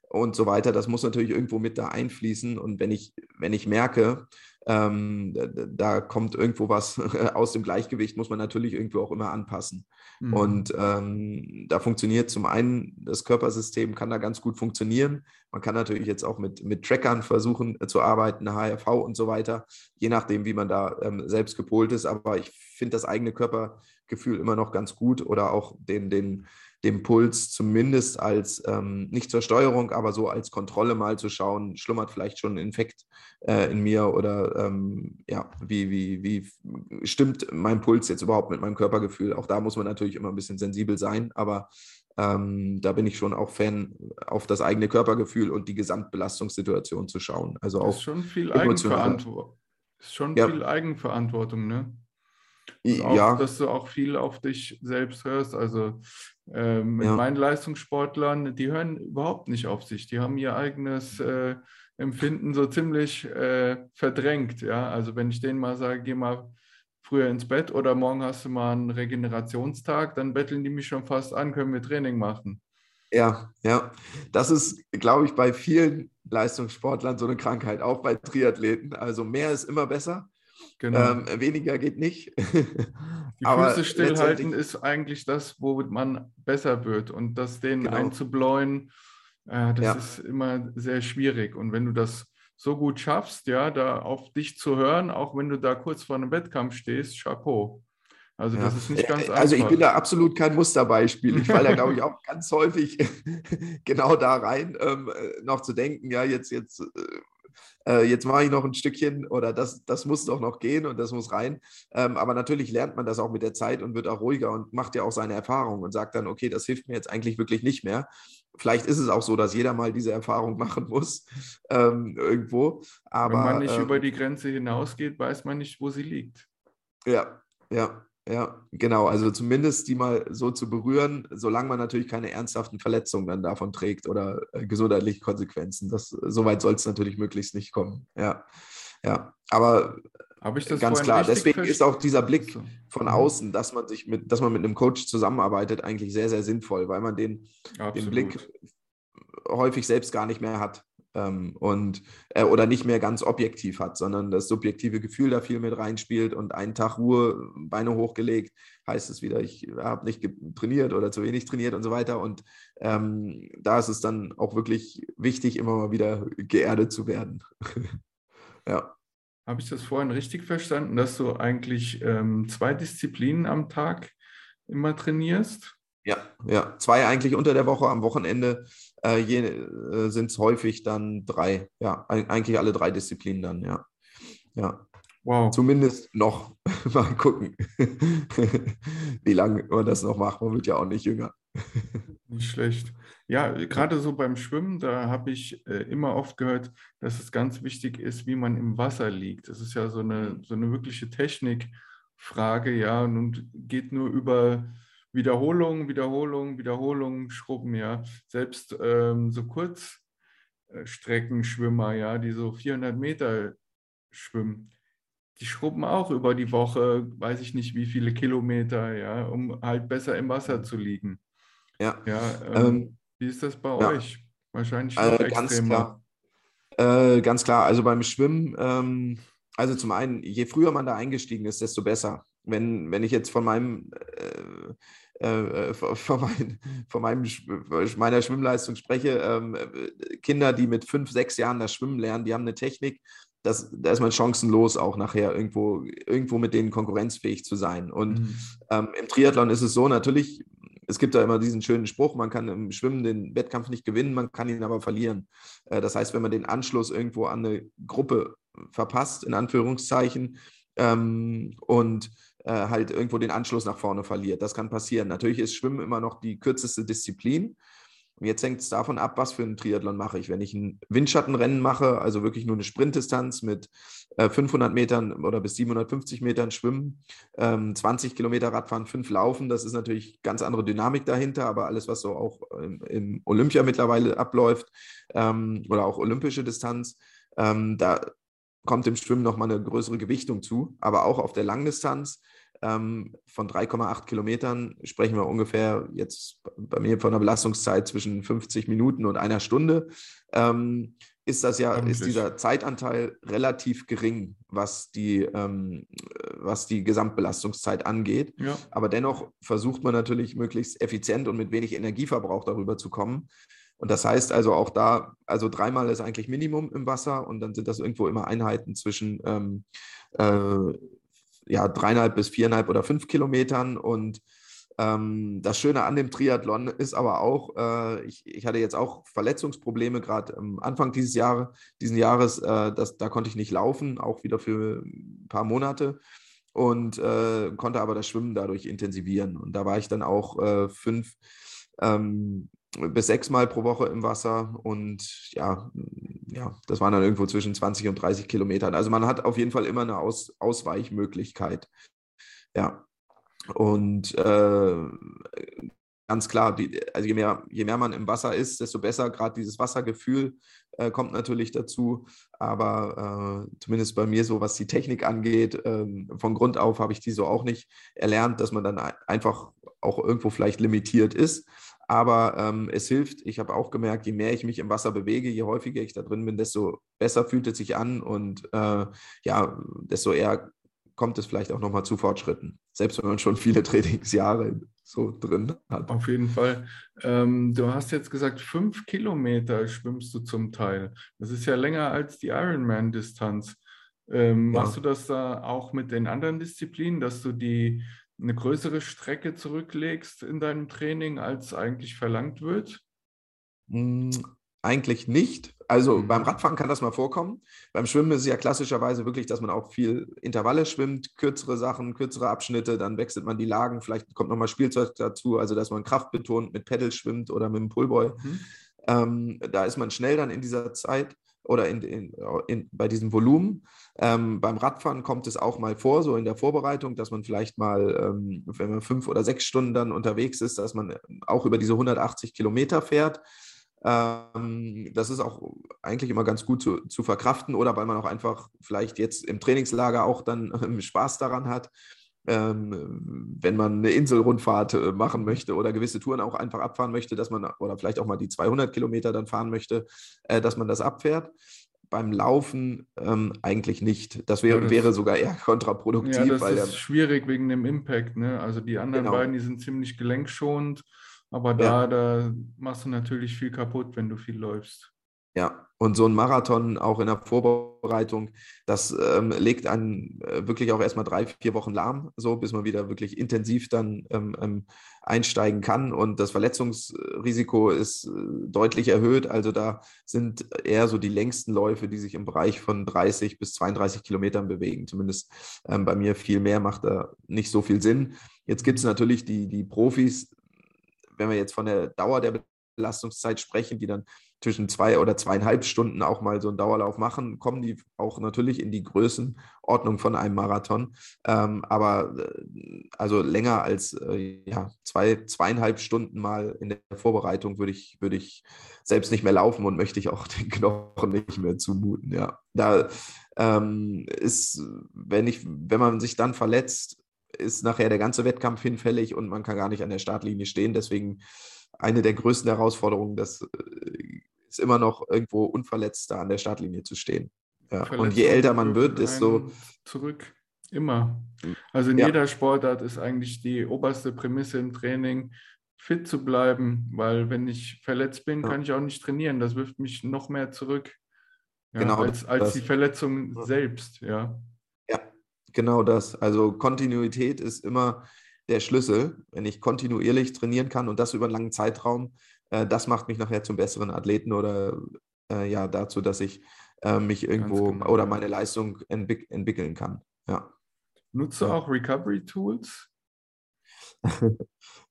und so weiter. Das muss natürlich irgendwo mit da einfließen. Und wenn ich, wenn ich merke, ähm, da kommt irgendwo was [LAUGHS] aus dem Gleichgewicht, muss man natürlich irgendwo auch immer anpassen. Mhm. Und ähm, da funktioniert zum einen das Körpersystem, kann da ganz gut funktionieren. Man kann natürlich jetzt auch mit, mit Trackern versuchen äh, zu arbeiten, HRV und so weiter, je nachdem, wie man da ähm, selbst gepolt ist. Aber ich finde das eigene Körpergefühl immer noch ganz gut oder auch den, den dem Puls zumindest als, ähm, nicht zur Steuerung, aber so als Kontrolle mal zu schauen, schlummert vielleicht schon ein Infekt äh, in mir oder ähm, ja, wie, wie, wie stimmt mein Puls jetzt überhaupt mit meinem Körpergefühl? Auch da muss man natürlich immer ein bisschen sensibel sein, aber ähm, da bin ich schon auch Fan, auf das eigene Körpergefühl und die Gesamtbelastungssituation zu schauen. Also auch ist schon viel Eigenverantwortung. Ist schon ja. viel Eigenverantwortung, ne? Auch, ja. dass du auch viel auf dich selbst hörst. Also äh, mit ja. meinen Leistungssportlern, die hören überhaupt nicht auf sich. Die haben ihr eigenes äh, Empfinden so ziemlich äh, verdrängt. Ja? Also wenn ich denen mal sage, geh mal früher ins Bett oder morgen hast du mal einen Regenerationstag, dann betteln die mich schon fast an, können wir Training machen. Ja, ja. Das ist, glaube ich, bei vielen Leistungssportlern so eine Krankheit, auch bei Triathleten. Also mehr ist immer besser. Genau. Ähm, weniger geht nicht. [LAUGHS] Die Füße stillhalten ist eigentlich das, wo man besser wird. Und das denen genau. einzubläuen, äh, das ja. ist immer sehr schwierig. Und wenn du das so gut schaffst, ja, da auf dich zu hören, auch wenn du da kurz vor einem Wettkampf stehst, Chapeau. Also ja. das ist nicht ganz einfach. Also ich bin da absolut kein Musterbeispiel. Ich falle da, glaube ich, [LAUGHS] auch ganz häufig [LAUGHS] genau da rein, ähm, äh, noch zu denken, ja, jetzt, jetzt äh, äh, jetzt mache ich noch ein Stückchen oder das, das muss doch noch gehen und das muss rein. Ähm, aber natürlich lernt man das auch mit der Zeit und wird auch ruhiger und macht ja auch seine Erfahrung und sagt dann, okay, das hilft mir jetzt eigentlich wirklich nicht mehr. Vielleicht ist es auch so, dass jeder mal diese Erfahrung [LAUGHS] machen muss ähm, irgendwo. Aber, Wenn man nicht ähm, über die Grenze hinausgeht, weiß man nicht, wo sie liegt. Ja, ja. Ja, genau. Also zumindest die mal so zu berühren, solange man natürlich keine ernsthaften Verletzungen dann davon trägt oder äh, gesundheitliche Konsequenzen. Das, so weit soll es natürlich möglichst nicht kommen. Ja, ja. Aber ganz klar, deswegen ist auch dieser Blick von mhm. außen, dass man sich mit, dass man mit einem Coach zusammenarbeitet, eigentlich sehr, sehr sinnvoll, weil man den, den Blick häufig selbst gar nicht mehr hat ähm, und äh, oder nicht mehr ganz objektiv hat, sondern das subjektive Gefühl da viel mit reinspielt und einen Tag Ruhe, Beine hochgelegt, heißt es wieder, ich habe nicht trainiert oder zu wenig trainiert und so weiter. Und ähm, da ist es dann auch wirklich wichtig, immer mal wieder geerdet zu werden. [LAUGHS] ja. Habe ich das vorhin richtig verstanden, dass du eigentlich ähm, zwei Disziplinen am Tag immer trainierst? Ja, ja, zwei eigentlich unter der Woche, am Wochenende äh, äh, sind es häufig dann drei. Ja, eigentlich alle drei Disziplinen dann, ja. Ja. Wow. Zumindest noch. [LAUGHS] Mal gucken, [LAUGHS] wie lange man das noch macht. Man wird ja auch nicht jünger. Nicht schlecht. Ja, gerade so beim Schwimmen, da habe ich äh, immer oft gehört, dass es ganz wichtig ist, wie man im Wasser liegt. Das ist ja so eine, so eine wirkliche Technikfrage, ja, und geht nur über Wiederholung, Wiederholung, Wiederholung, Schrubben, ja. Selbst ähm, so Kurzstreckenschwimmer, ja, die so 400 Meter schwimmen, die schrubben auch über die Woche, weiß ich nicht wie viele Kilometer, ja, um halt besser im Wasser zu liegen. Ja. ja ähm, ähm, wie ist das bei ja. euch? Wahrscheinlich noch äh, ganz extremer. Klar. Äh, ganz klar. Also beim Schwimmen, ähm, also zum einen, je früher man da eingestiegen ist, desto besser. Wenn, wenn ich jetzt von meinem äh, äh von, mein, von meinem, meiner Schwimmleistung spreche, ähm, Kinder, die mit fünf, sechs Jahren das Schwimmen lernen, die haben eine Technik, das, da ist man chancenlos, auch nachher irgendwo, irgendwo mit denen konkurrenzfähig zu sein. Und mhm. ähm, im Triathlon ist es so, natürlich, es gibt da immer diesen schönen Spruch, man kann im Schwimmen den Wettkampf nicht gewinnen, man kann ihn aber verlieren. Äh, das heißt, wenn man den Anschluss irgendwo an eine Gruppe verpasst, in Anführungszeichen, ähm, und äh, halt irgendwo den Anschluss nach vorne verliert. Das kann passieren. Natürlich ist Schwimmen immer noch die kürzeste Disziplin. Und jetzt hängt es davon ab, was für einen Triathlon mache ich. Wenn ich ein Windschattenrennen mache, also wirklich nur eine Sprintdistanz mit äh, 500 Metern oder bis 750 Metern Schwimmen, ähm, 20 Kilometer Radfahren, 5 Laufen, das ist natürlich ganz andere Dynamik dahinter, aber alles, was so auch im, im Olympia mittlerweile abläuft ähm, oder auch olympische Distanz, ähm, da kommt dem Schwimmen nochmal eine größere Gewichtung zu, aber auch auf der Langdistanz ähm, von 3,8 Kilometern sprechen wir ungefähr jetzt bei mir von einer Belastungszeit zwischen 50 Minuten und einer Stunde. Ähm, ist das ja, ist dieser Zeitanteil relativ gering, was die, ähm, was die Gesamtbelastungszeit angeht. Ja. Aber dennoch versucht man natürlich möglichst effizient und mit wenig Energieverbrauch darüber zu kommen. Und das heißt also auch da, also dreimal ist eigentlich Minimum im Wasser und dann sind das irgendwo immer Einheiten zwischen ähm, äh, ja, dreieinhalb bis viereinhalb oder fünf Kilometern. Und ähm, das Schöne an dem Triathlon ist aber auch, äh, ich, ich, hatte jetzt auch Verletzungsprobleme gerade Anfang dieses Jahres, diesen Jahres, äh, das, da konnte ich nicht laufen, auch wieder für ein paar Monate und äh, konnte aber das Schwimmen dadurch intensivieren. Und da war ich dann auch äh, fünf, ähm, bis sechs Mal pro Woche im Wasser und ja, ja, das waren dann irgendwo zwischen 20 und 30 Kilometern. Also man hat auf jeden Fall immer eine Aus Ausweichmöglichkeit. Ja. Und äh, ganz klar, die, also je mehr, je mehr man im Wasser ist, desto besser. Gerade dieses Wassergefühl äh, kommt natürlich dazu. Aber äh, zumindest bei mir so, was die Technik angeht, äh, von Grund auf habe ich die so auch nicht erlernt, dass man dann einfach auch irgendwo vielleicht limitiert ist. Aber ähm, es hilft. Ich habe auch gemerkt, je mehr ich mich im Wasser bewege, je häufiger ich da drin bin, desto besser fühlt es sich an und äh, ja, desto eher kommt es vielleicht auch nochmal zu Fortschritten. Selbst wenn man schon viele [LAUGHS] Trainingsjahre so drin hat. Auf jeden Fall. Ähm, du hast jetzt gesagt, fünf Kilometer schwimmst du zum Teil. Das ist ja länger als die Ironman-Distanz. Ähm, ja. Machst du das da auch mit den anderen Disziplinen, dass du die eine größere Strecke zurücklegst in deinem Training, als eigentlich verlangt wird? Hm, eigentlich nicht. Also mhm. beim Radfahren kann das mal vorkommen. Beim Schwimmen ist es ja klassischerweise wirklich, dass man auch viel Intervalle schwimmt, kürzere Sachen, kürzere Abschnitte, dann wechselt man die Lagen, vielleicht kommt nochmal Spielzeug dazu, also dass man kraftbetont mit Pedal schwimmt oder mit dem Pullboy. Mhm. Ähm, da ist man schnell dann in dieser Zeit oder in, in, in, bei diesem Volumen. Ähm, beim Radfahren kommt es auch mal vor, so in der Vorbereitung, dass man vielleicht mal, ähm, wenn man fünf oder sechs Stunden dann unterwegs ist, dass man auch über diese 180 Kilometer fährt. Ähm, das ist auch eigentlich immer ganz gut zu, zu verkraften oder weil man auch einfach vielleicht jetzt im Trainingslager auch dann Spaß daran hat ähm, wenn man eine Inselrundfahrt äh, machen möchte oder gewisse Touren auch einfach abfahren möchte, dass man, oder vielleicht auch mal die 200 Kilometer dann fahren möchte, äh, dass man das abfährt. Beim Laufen ähm, eigentlich nicht. Das wäre, ja, das, wäre sogar eher [LAUGHS] kontraproduktiv. Ja, das weil ist schwierig wegen dem Impact. Ne? Also die anderen genau. beiden, die sind ziemlich gelenkschonend, aber da, ja. da machst du natürlich viel kaputt, wenn du viel läufst. Ja, und so ein Marathon auch in der Vorbereitung, das ähm, legt einen äh, wirklich auch erstmal drei, vier Wochen lahm, so bis man wieder wirklich intensiv dann ähm, ähm, einsteigen kann. Und das Verletzungsrisiko ist äh, deutlich erhöht. Also da sind eher so die längsten Läufe, die sich im Bereich von 30 bis 32 Kilometern bewegen. Zumindest ähm, bei mir viel mehr macht da nicht so viel Sinn. Jetzt gibt es natürlich die, die Profis, wenn wir jetzt von der Dauer der Belastungszeit sprechen, die dann zwischen zwei oder zweieinhalb Stunden auch mal so einen Dauerlauf machen, kommen die auch natürlich in die Größenordnung von einem Marathon. Ähm, aber äh, also länger als äh, ja, zwei, zweieinhalb Stunden mal in der Vorbereitung würde ich, würde ich selbst nicht mehr laufen und möchte ich auch [LAUGHS] den Knochen nicht mehr zumuten. Ja, da ähm, ist, wenn ich, wenn man sich dann verletzt, ist nachher der ganze Wettkampf hinfällig und man kann gar nicht an der Startlinie stehen. Deswegen eine der größten Herausforderungen, das äh, ist immer noch irgendwo unverletzt da an der Startlinie zu stehen. Ja. Und je älter man wird, desto zurück. Immer. Also in ja. jeder Sportart ist eigentlich die oberste Prämisse im Training, fit zu bleiben, weil wenn ich verletzt bin, kann ich auch nicht trainieren. Das wirft mich noch mehr zurück. Ja, genau, als, als das, die Verletzung selbst, ja. Ja, genau das. Also Kontinuität ist immer der Schlüssel. Wenn ich kontinuierlich trainieren kann und das über einen langen Zeitraum, äh, das macht mich nachher zum besseren Athleten oder äh, ja dazu, dass ich äh, mich irgendwo genau. oder meine Leistung entwick entwickeln kann. Ja. Nutzt du ja. auch Recovery Tools? [LAUGHS]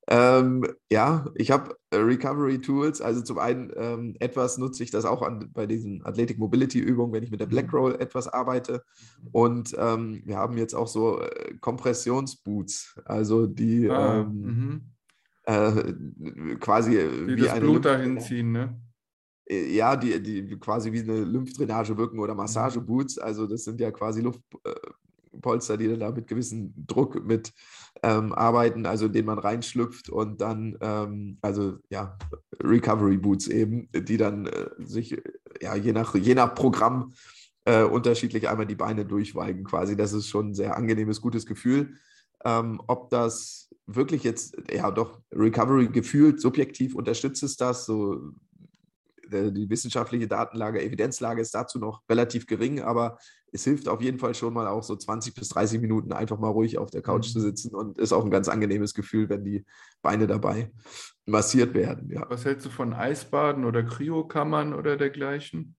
ähm, ja, ich habe äh, Recovery Tools. Also zum einen ähm, etwas nutze ich das auch an, bei diesen Athletic Mobility Übungen, wenn ich mit der Black mhm. Roll etwas arbeite. Mhm. Und ähm, wir haben jetzt auch so äh, Kompressionsboots, also die ah, ähm, äh, quasi die wie das eine Blut dahin ziehen, ne? Äh, ja, die, die quasi wie eine Lymphdrainage wirken oder mhm. Massageboots. Also das sind ja quasi Luft, äh, die dann da mit gewissem Druck mit ähm, arbeiten, also den man reinschlüpft und dann, ähm, also ja, Recovery Boots eben, die dann äh, sich ja je nach, je nach Programm äh, unterschiedlich einmal die Beine durchweigen quasi. Das ist schon ein sehr angenehmes, gutes Gefühl. Ähm, ob das wirklich jetzt, ja doch, Recovery gefühlt, subjektiv unterstützt es das, so die wissenschaftliche Datenlage, Evidenzlage ist dazu noch relativ gering, aber es hilft auf jeden Fall schon mal auch so 20 bis 30 Minuten einfach mal ruhig auf der Couch mhm. zu sitzen und ist auch ein ganz angenehmes Gefühl, wenn die Beine dabei massiert werden. Ja. Was hältst du von Eisbaden oder Kryokammern oder dergleichen?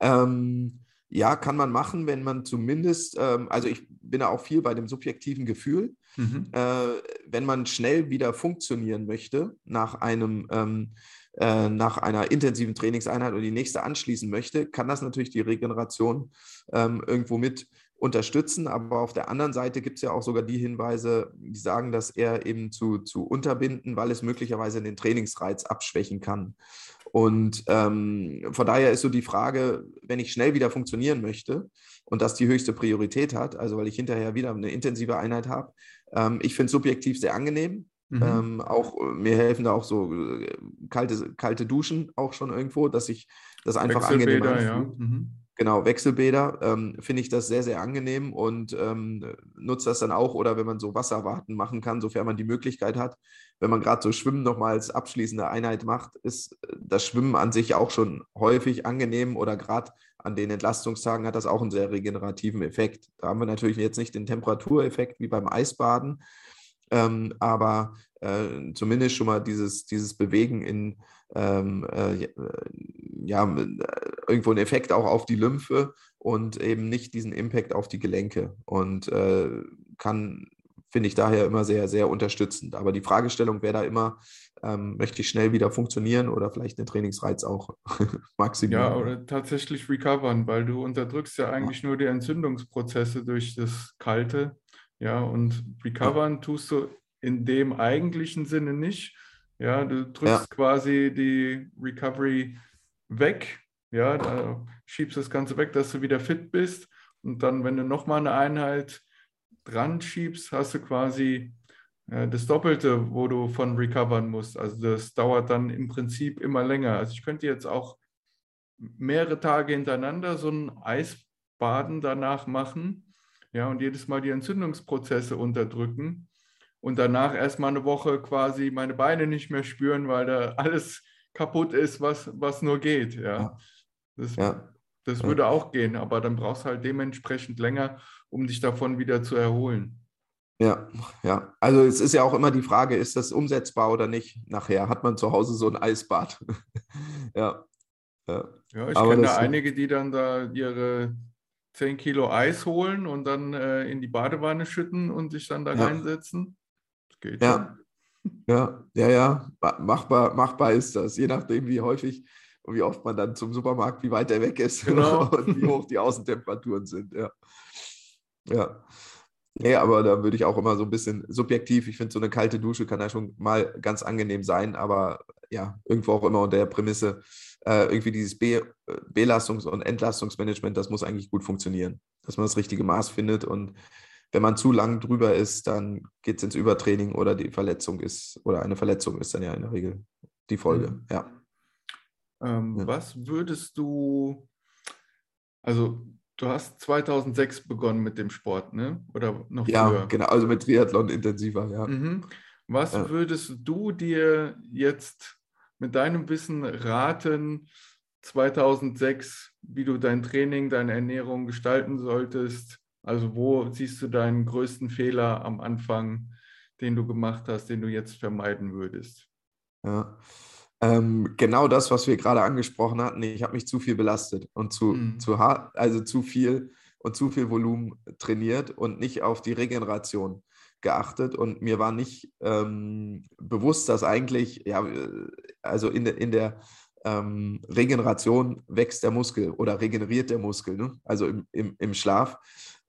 Ähm, ja, kann man machen, wenn man zumindest, ähm, also ich bin da auch viel bei dem subjektiven Gefühl, mhm. äh, wenn man schnell wieder funktionieren möchte nach einem ähm, äh, nach einer intensiven Trainingseinheit oder die nächste anschließen möchte, kann das natürlich die Regeneration ähm, irgendwo mit unterstützen. Aber auf der anderen Seite gibt es ja auch sogar die Hinweise, die sagen, dass er eben zu, zu unterbinden, weil es möglicherweise den Trainingsreiz abschwächen kann. Und ähm, von daher ist so die Frage, wenn ich schnell wieder funktionieren möchte und das die höchste Priorität hat, also weil ich hinterher wieder eine intensive Einheit habe, ähm, ich finde es subjektiv sehr angenehm. Mhm. Ähm, auch äh, mir helfen da auch so äh, kalte, kalte Duschen auch schon irgendwo, dass ich das einfach angenehm ja. Mhm. Genau, Wechselbäder ähm, finde ich das sehr, sehr angenehm und ähm, nutze das dann auch oder wenn man so Wasserwarten machen kann, sofern man die Möglichkeit hat. Wenn man gerade so Schwimmen nochmal als abschließende Einheit macht, ist äh, das Schwimmen an sich auch schon häufig angenehm oder gerade an den Entlastungstagen hat das auch einen sehr regenerativen Effekt. Da haben wir natürlich jetzt nicht den Temperatureffekt wie beim Eisbaden, ähm, aber äh, zumindest schon mal dieses, dieses Bewegen in ähm, äh, ja, äh, irgendwo einen Effekt auch auf die Lymphe und eben nicht diesen Impact auf die Gelenke und äh, kann, finde ich daher immer sehr, sehr unterstützend. Aber die Fragestellung wäre da immer, ähm, möchte ich schnell wieder funktionieren oder vielleicht den Trainingsreiz auch [LAUGHS] maximieren? Ja, oder tatsächlich recovern, weil du unterdrückst ja eigentlich ja. nur die Entzündungsprozesse durch das Kalte ja, und recovern ja. tust du in dem eigentlichen Sinne nicht. Ja, du drückst ja. quasi die Recovery weg. Ja, da schiebst das Ganze weg, dass du wieder fit bist. Und dann, wenn du nochmal eine Einheit dran schiebst, hast du quasi äh, das Doppelte, wo du von recovern musst. Also das dauert dann im Prinzip immer länger. Also ich könnte jetzt auch mehrere Tage hintereinander so ein Eisbaden danach machen ja, und jedes Mal die Entzündungsprozesse unterdrücken und danach erstmal eine Woche quasi meine Beine nicht mehr spüren, weil da alles kaputt ist, was, was nur geht. Ja. Das, ja. das würde auch gehen, aber dann brauchst du halt dementsprechend länger, um dich davon wieder zu erholen. Ja, ja. Also es ist ja auch immer die Frage, ist das umsetzbar oder nicht? Nachher hat man zu Hause so ein Eisbad. [LAUGHS] ja. ja. Ja, ich kenne da einige, die dann da ihre 10 Kilo Eis holen und dann äh, in die Badewanne schütten und sich dann da ja. reinsetzen. Geht ja. Ja, ja, ja. Machbar, machbar ist das, je nachdem, wie häufig und wie oft man dann zum Supermarkt, wie weit der weg ist [LAUGHS] genau. und wie hoch die Außentemperaturen sind. Ja. Ja. Nee, aber da würde ich auch immer so ein bisschen subjektiv, ich finde, so eine kalte Dusche kann ja schon mal ganz angenehm sein, aber ja, irgendwo auch immer unter der Prämisse, äh, irgendwie dieses Be Belastungs- und Entlastungsmanagement, das muss eigentlich gut funktionieren, dass man das richtige Maß findet und wenn man zu lang drüber ist, dann geht es ins Übertraining oder die Verletzung ist, oder eine Verletzung ist dann ja in der Regel die Folge. Mhm. Ja. Ähm, ja. Was würdest du, also du hast 2006 begonnen mit dem Sport, ne? Oder noch ja, früher? Ja, genau, also mit Triathlon intensiver, ja. Mhm. Was ja. würdest du dir jetzt mit deinem Wissen raten, 2006, wie du dein Training, deine Ernährung gestalten solltest? Also wo siehst du deinen größten Fehler am Anfang, den du gemacht hast, den du jetzt vermeiden würdest? Ja, ähm, genau das, was wir gerade angesprochen hatten. Ich habe mich zu viel belastet und zu, mhm. zu hart, also zu viel und zu viel Volumen trainiert und nicht auf die Regeneration geachtet. Und mir war nicht ähm, bewusst, dass eigentlich, ja, also in, in der ähm, Regeneration wächst der Muskel oder regeneriert der Muskel, ne? also im, im, im Schlaf.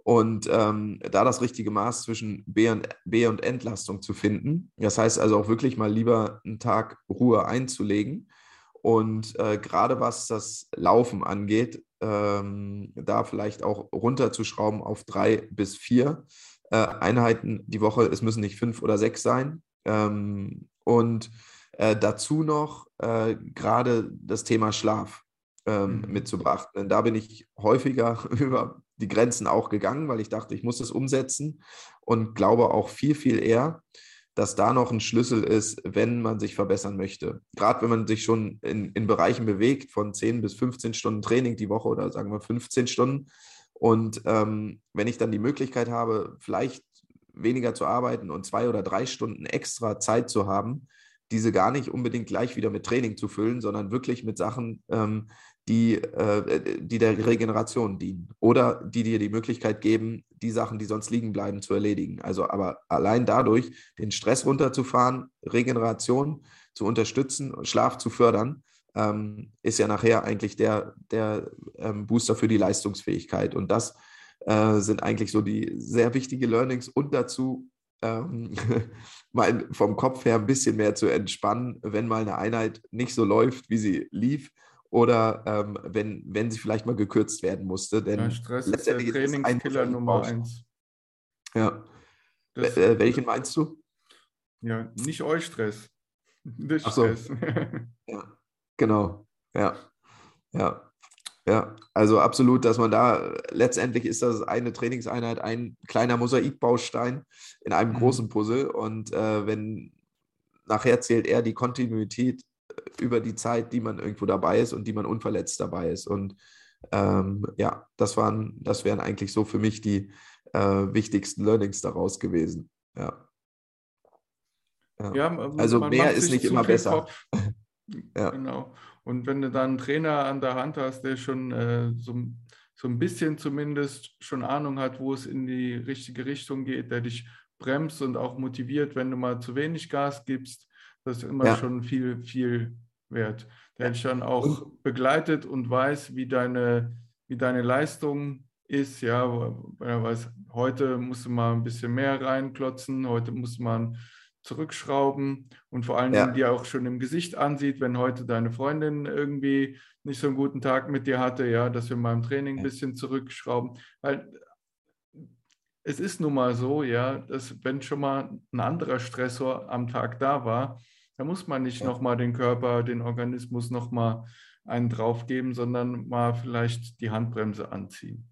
Und ähm, da das richtige Maß zwischen B und, B und Entlastung zu finden. Das heißt also auch wirklich mal lieber einen Tag Ruhe einzulegen. Und äh, gerade was das Laufen angeht, ähm, da vielleicht auch runterzuschrauben auf drei bis vier äh, Einheiten die Woche. Es müssen nicht fünf oder sechs sein. Ähm, und äh, dazu noch äh, gerade das Thema Schlaf ähm, mhm. mitzubrachten. Denn da bin ich häufiger [LAUGHS] über die Grenzen auch gegangen, weil ich dachte, ich muss es umsetzen und glaube auch viel, viel eher, dass da noch ein Schlüssel ist, wenn man sich verbessern möchte. Gerade wenn man sich schon in, in Bereichen bewegt von 10 bis 15 Stunden Training die Woche oder sagen wir 15 Stunden. Und ähm, wenn ich dann die Möglichkeit habe, vielleicht weniger zu arbeiten und zwei oder drei Stunden extra Zeit zu haben, diese gar nicht unbedingt gleich wieder mit Training zu füllen, sondern wirklich mit Sachen, ähm, die, äh, die der Regeneration dienen oder die dir die Möglichkeit geben, die Sachen, die sonst liegen bleiben, zu erledigen. Also aber allein dadurch, den Stress runterzufahren, Regeneration zu unterstützen Schlaf zu fördern, ähm, ist ja nachher eigentlich der, der ähm, Booster für die Leistungsfähigkeit. Und das äh, sind eigentlich so die sehr wichtigen Learnings und dazu ähm, [LAUGHS] mal vom Kopf her ein bisschen mehr zu entspannen, wenn mal eine Einheit nicht so läuft, wie sie lief oder ähm, wenn, wenn sie vielleicht mal gekürzt werden musste. Denn ja, Stress ist der Trainingskiller Nummer eins. Ja. Das, äh, welchen meinst du? Ja, nicht euch Stress. [LAUGHS] Nicht Ach so. Stress. [LAUGHS] ja, genau. Ja. Ja. Ja, also absolut, dass man da letztendlich ist das eine Trainingseinheit ein kleiner Mosaikbaustein in einem mhm. großen Puzzle und äh, wenn nachher zählt eher die Kontinuität äh, über die Zeit, die man irgendwo dabei ist und die man unverletzt dabei ist und ähm, ja, das waren, das wären eigentlich so für mich die äh, wichtigsten Learnings daraus gewesen. Ja. ja. ja also mehr ist nicht immer besser. [LAUGHS] ja. Genau. Und wenn du dann einen Trainer an der Hand hast, der schon äh, so, so ein bisschen zumindest schon Ahnung hat, wo es in die richtige Richtung geht, der dich bremst und auch motiviert, wenn du mal zu wenig Gas gibst, das ist immer ja. schon viel, viel wert. Der dich dann auch begleitet und weiß, wie deine, wie deine Leistung ist. Ja, weil er weiß, heute musst du mal ein bisschen mehr reinklotzen, heute muss man zurückschrauben und vor allen ja. Dingen dir auch schon im Gesicht ansieht, wenn heute deine Freundin irgendwie nicht so einen guten Tag mit dir hatte, ja, dass wir mal im Training ein bisschen zurückschrauben. Weil es ist nun mal so, ja, dass wenn schon mal ein anderer Stressor am Tag da war, da muss man nicht ja. nochmal den Körper, den Organismus nochmal einen draufgeben, sondern mal vielleicht die Handbremse anziehen.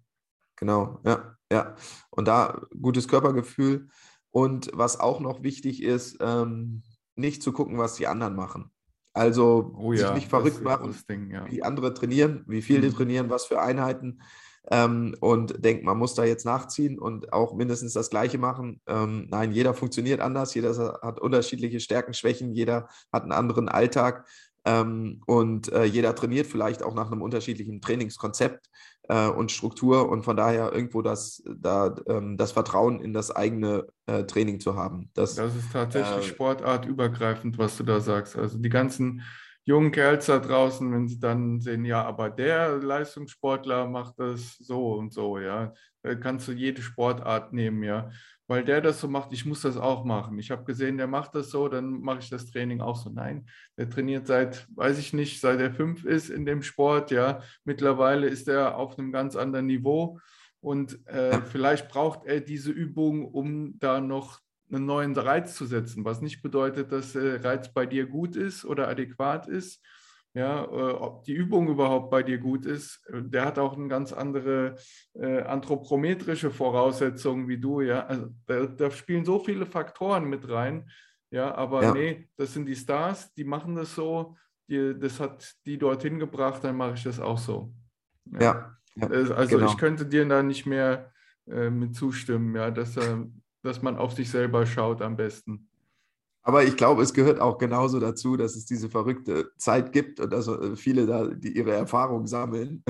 Genau, ja, ja. Und da gutes Körpergefühl, und was auch noch wichtig ist, ähm, nicht zu gucken, was die anderen machen. Also oh ja, sich nicht verrückt machen, Ding, ja. wie andere trainieren, wie viel mhm. die trainieren, was für Einheiten. Ähm, und denkt, man muss da jetzt nachziehen und auch mindestens das Gleiche machen. Ähm, nein, jeder funktioniert anders, jeder hat unterschiedliche Stärken, Schwächen, jeder hat einen anderen Alltag. Ähm, und äh, jeder trainiert vielleicht auch nach einem unterschiedlichen Trainingskonzept äh, und Struktur und von daher irgendwo das, da, ähm, das Vertrauen in das eigene äh, Training zu haben. Das, das ist tatsächlich äh, sportartübergreifend, was du da sagst. Also die ganzen jungen Kerls da draußen, wenn sie dann sehen, ja, aber der Leistungssportler macht das so und so, ja, da kannst du jede Sportart nehmen, ja weil der das so macht, ich muss das auch machen. Ich habe gesehen, der macht das so, dann mache ich das Training auch so. Nein, der trainiert seit, weiß ich nicht, seit er fünf ist in dem Sport, ja. Mittlerweile ist er auf einem ganz anderen Niveau Und äh, vielleicht braucht er diese Übung, um da noch einen neuen Reiz zu setzen, was nicht bedeutet, dass der Reiz bei dir gut ist oder adäquat ist. Ja, äh, ob die Übung überhaupt bei dir gut ist, der hat auch eine ganz andere äh, anthropometrische Voraussetzungen wie du. Ja, also da, da, spielen so viele Faktoren mit rein. Ja, aber ja. nee, das sind die Stars, die machen das so. Die, das hat die dorthin gebracht, dann mache ich das auch so. Ja. ja also genau. ich könnte dir da nicht mehr äh, mit zustimmen, ja, dass äh, dass man auf sich selber schaut am besten. Aber ich glaube, es gehört auch genauso dazu, dass es diese verrückte Zeit gibt und dass äh, viele da die ihre Erfahrungen sammeln.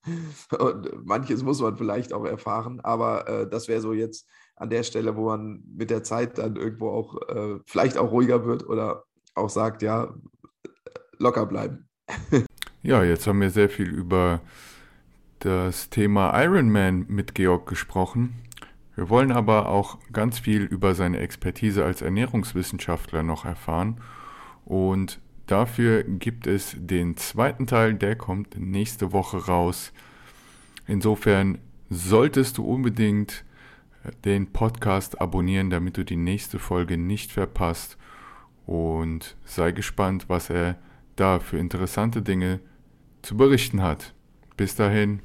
[LAUGHS] und manches muss man vielleicht auch erfahren, aber äh, das wäre so jetzt an der Stelle, wo man mit der Zeit dann irgendwo auch äh, vielleicht auch ruhiger wird oder auch sagt, ja, locker bleiben. [LAUGHS] ja, jetzt haben wir sehr viel über das Thema Ironman mit Georg gesprochen. Wir wollen aber auch ganz viel über seine Expertise als Ernährungswissenschaftler noch erfahren und dafür gibt es den zweiten Teil, der kommt nächste Woche raus. Insofern solltest du unbedingt äh, den Podcast abonnieren, damit du die nächste Folge nicht verpasst und sei gespannt, was er da für interessante Dinge zu berichten hat. Bis dahin.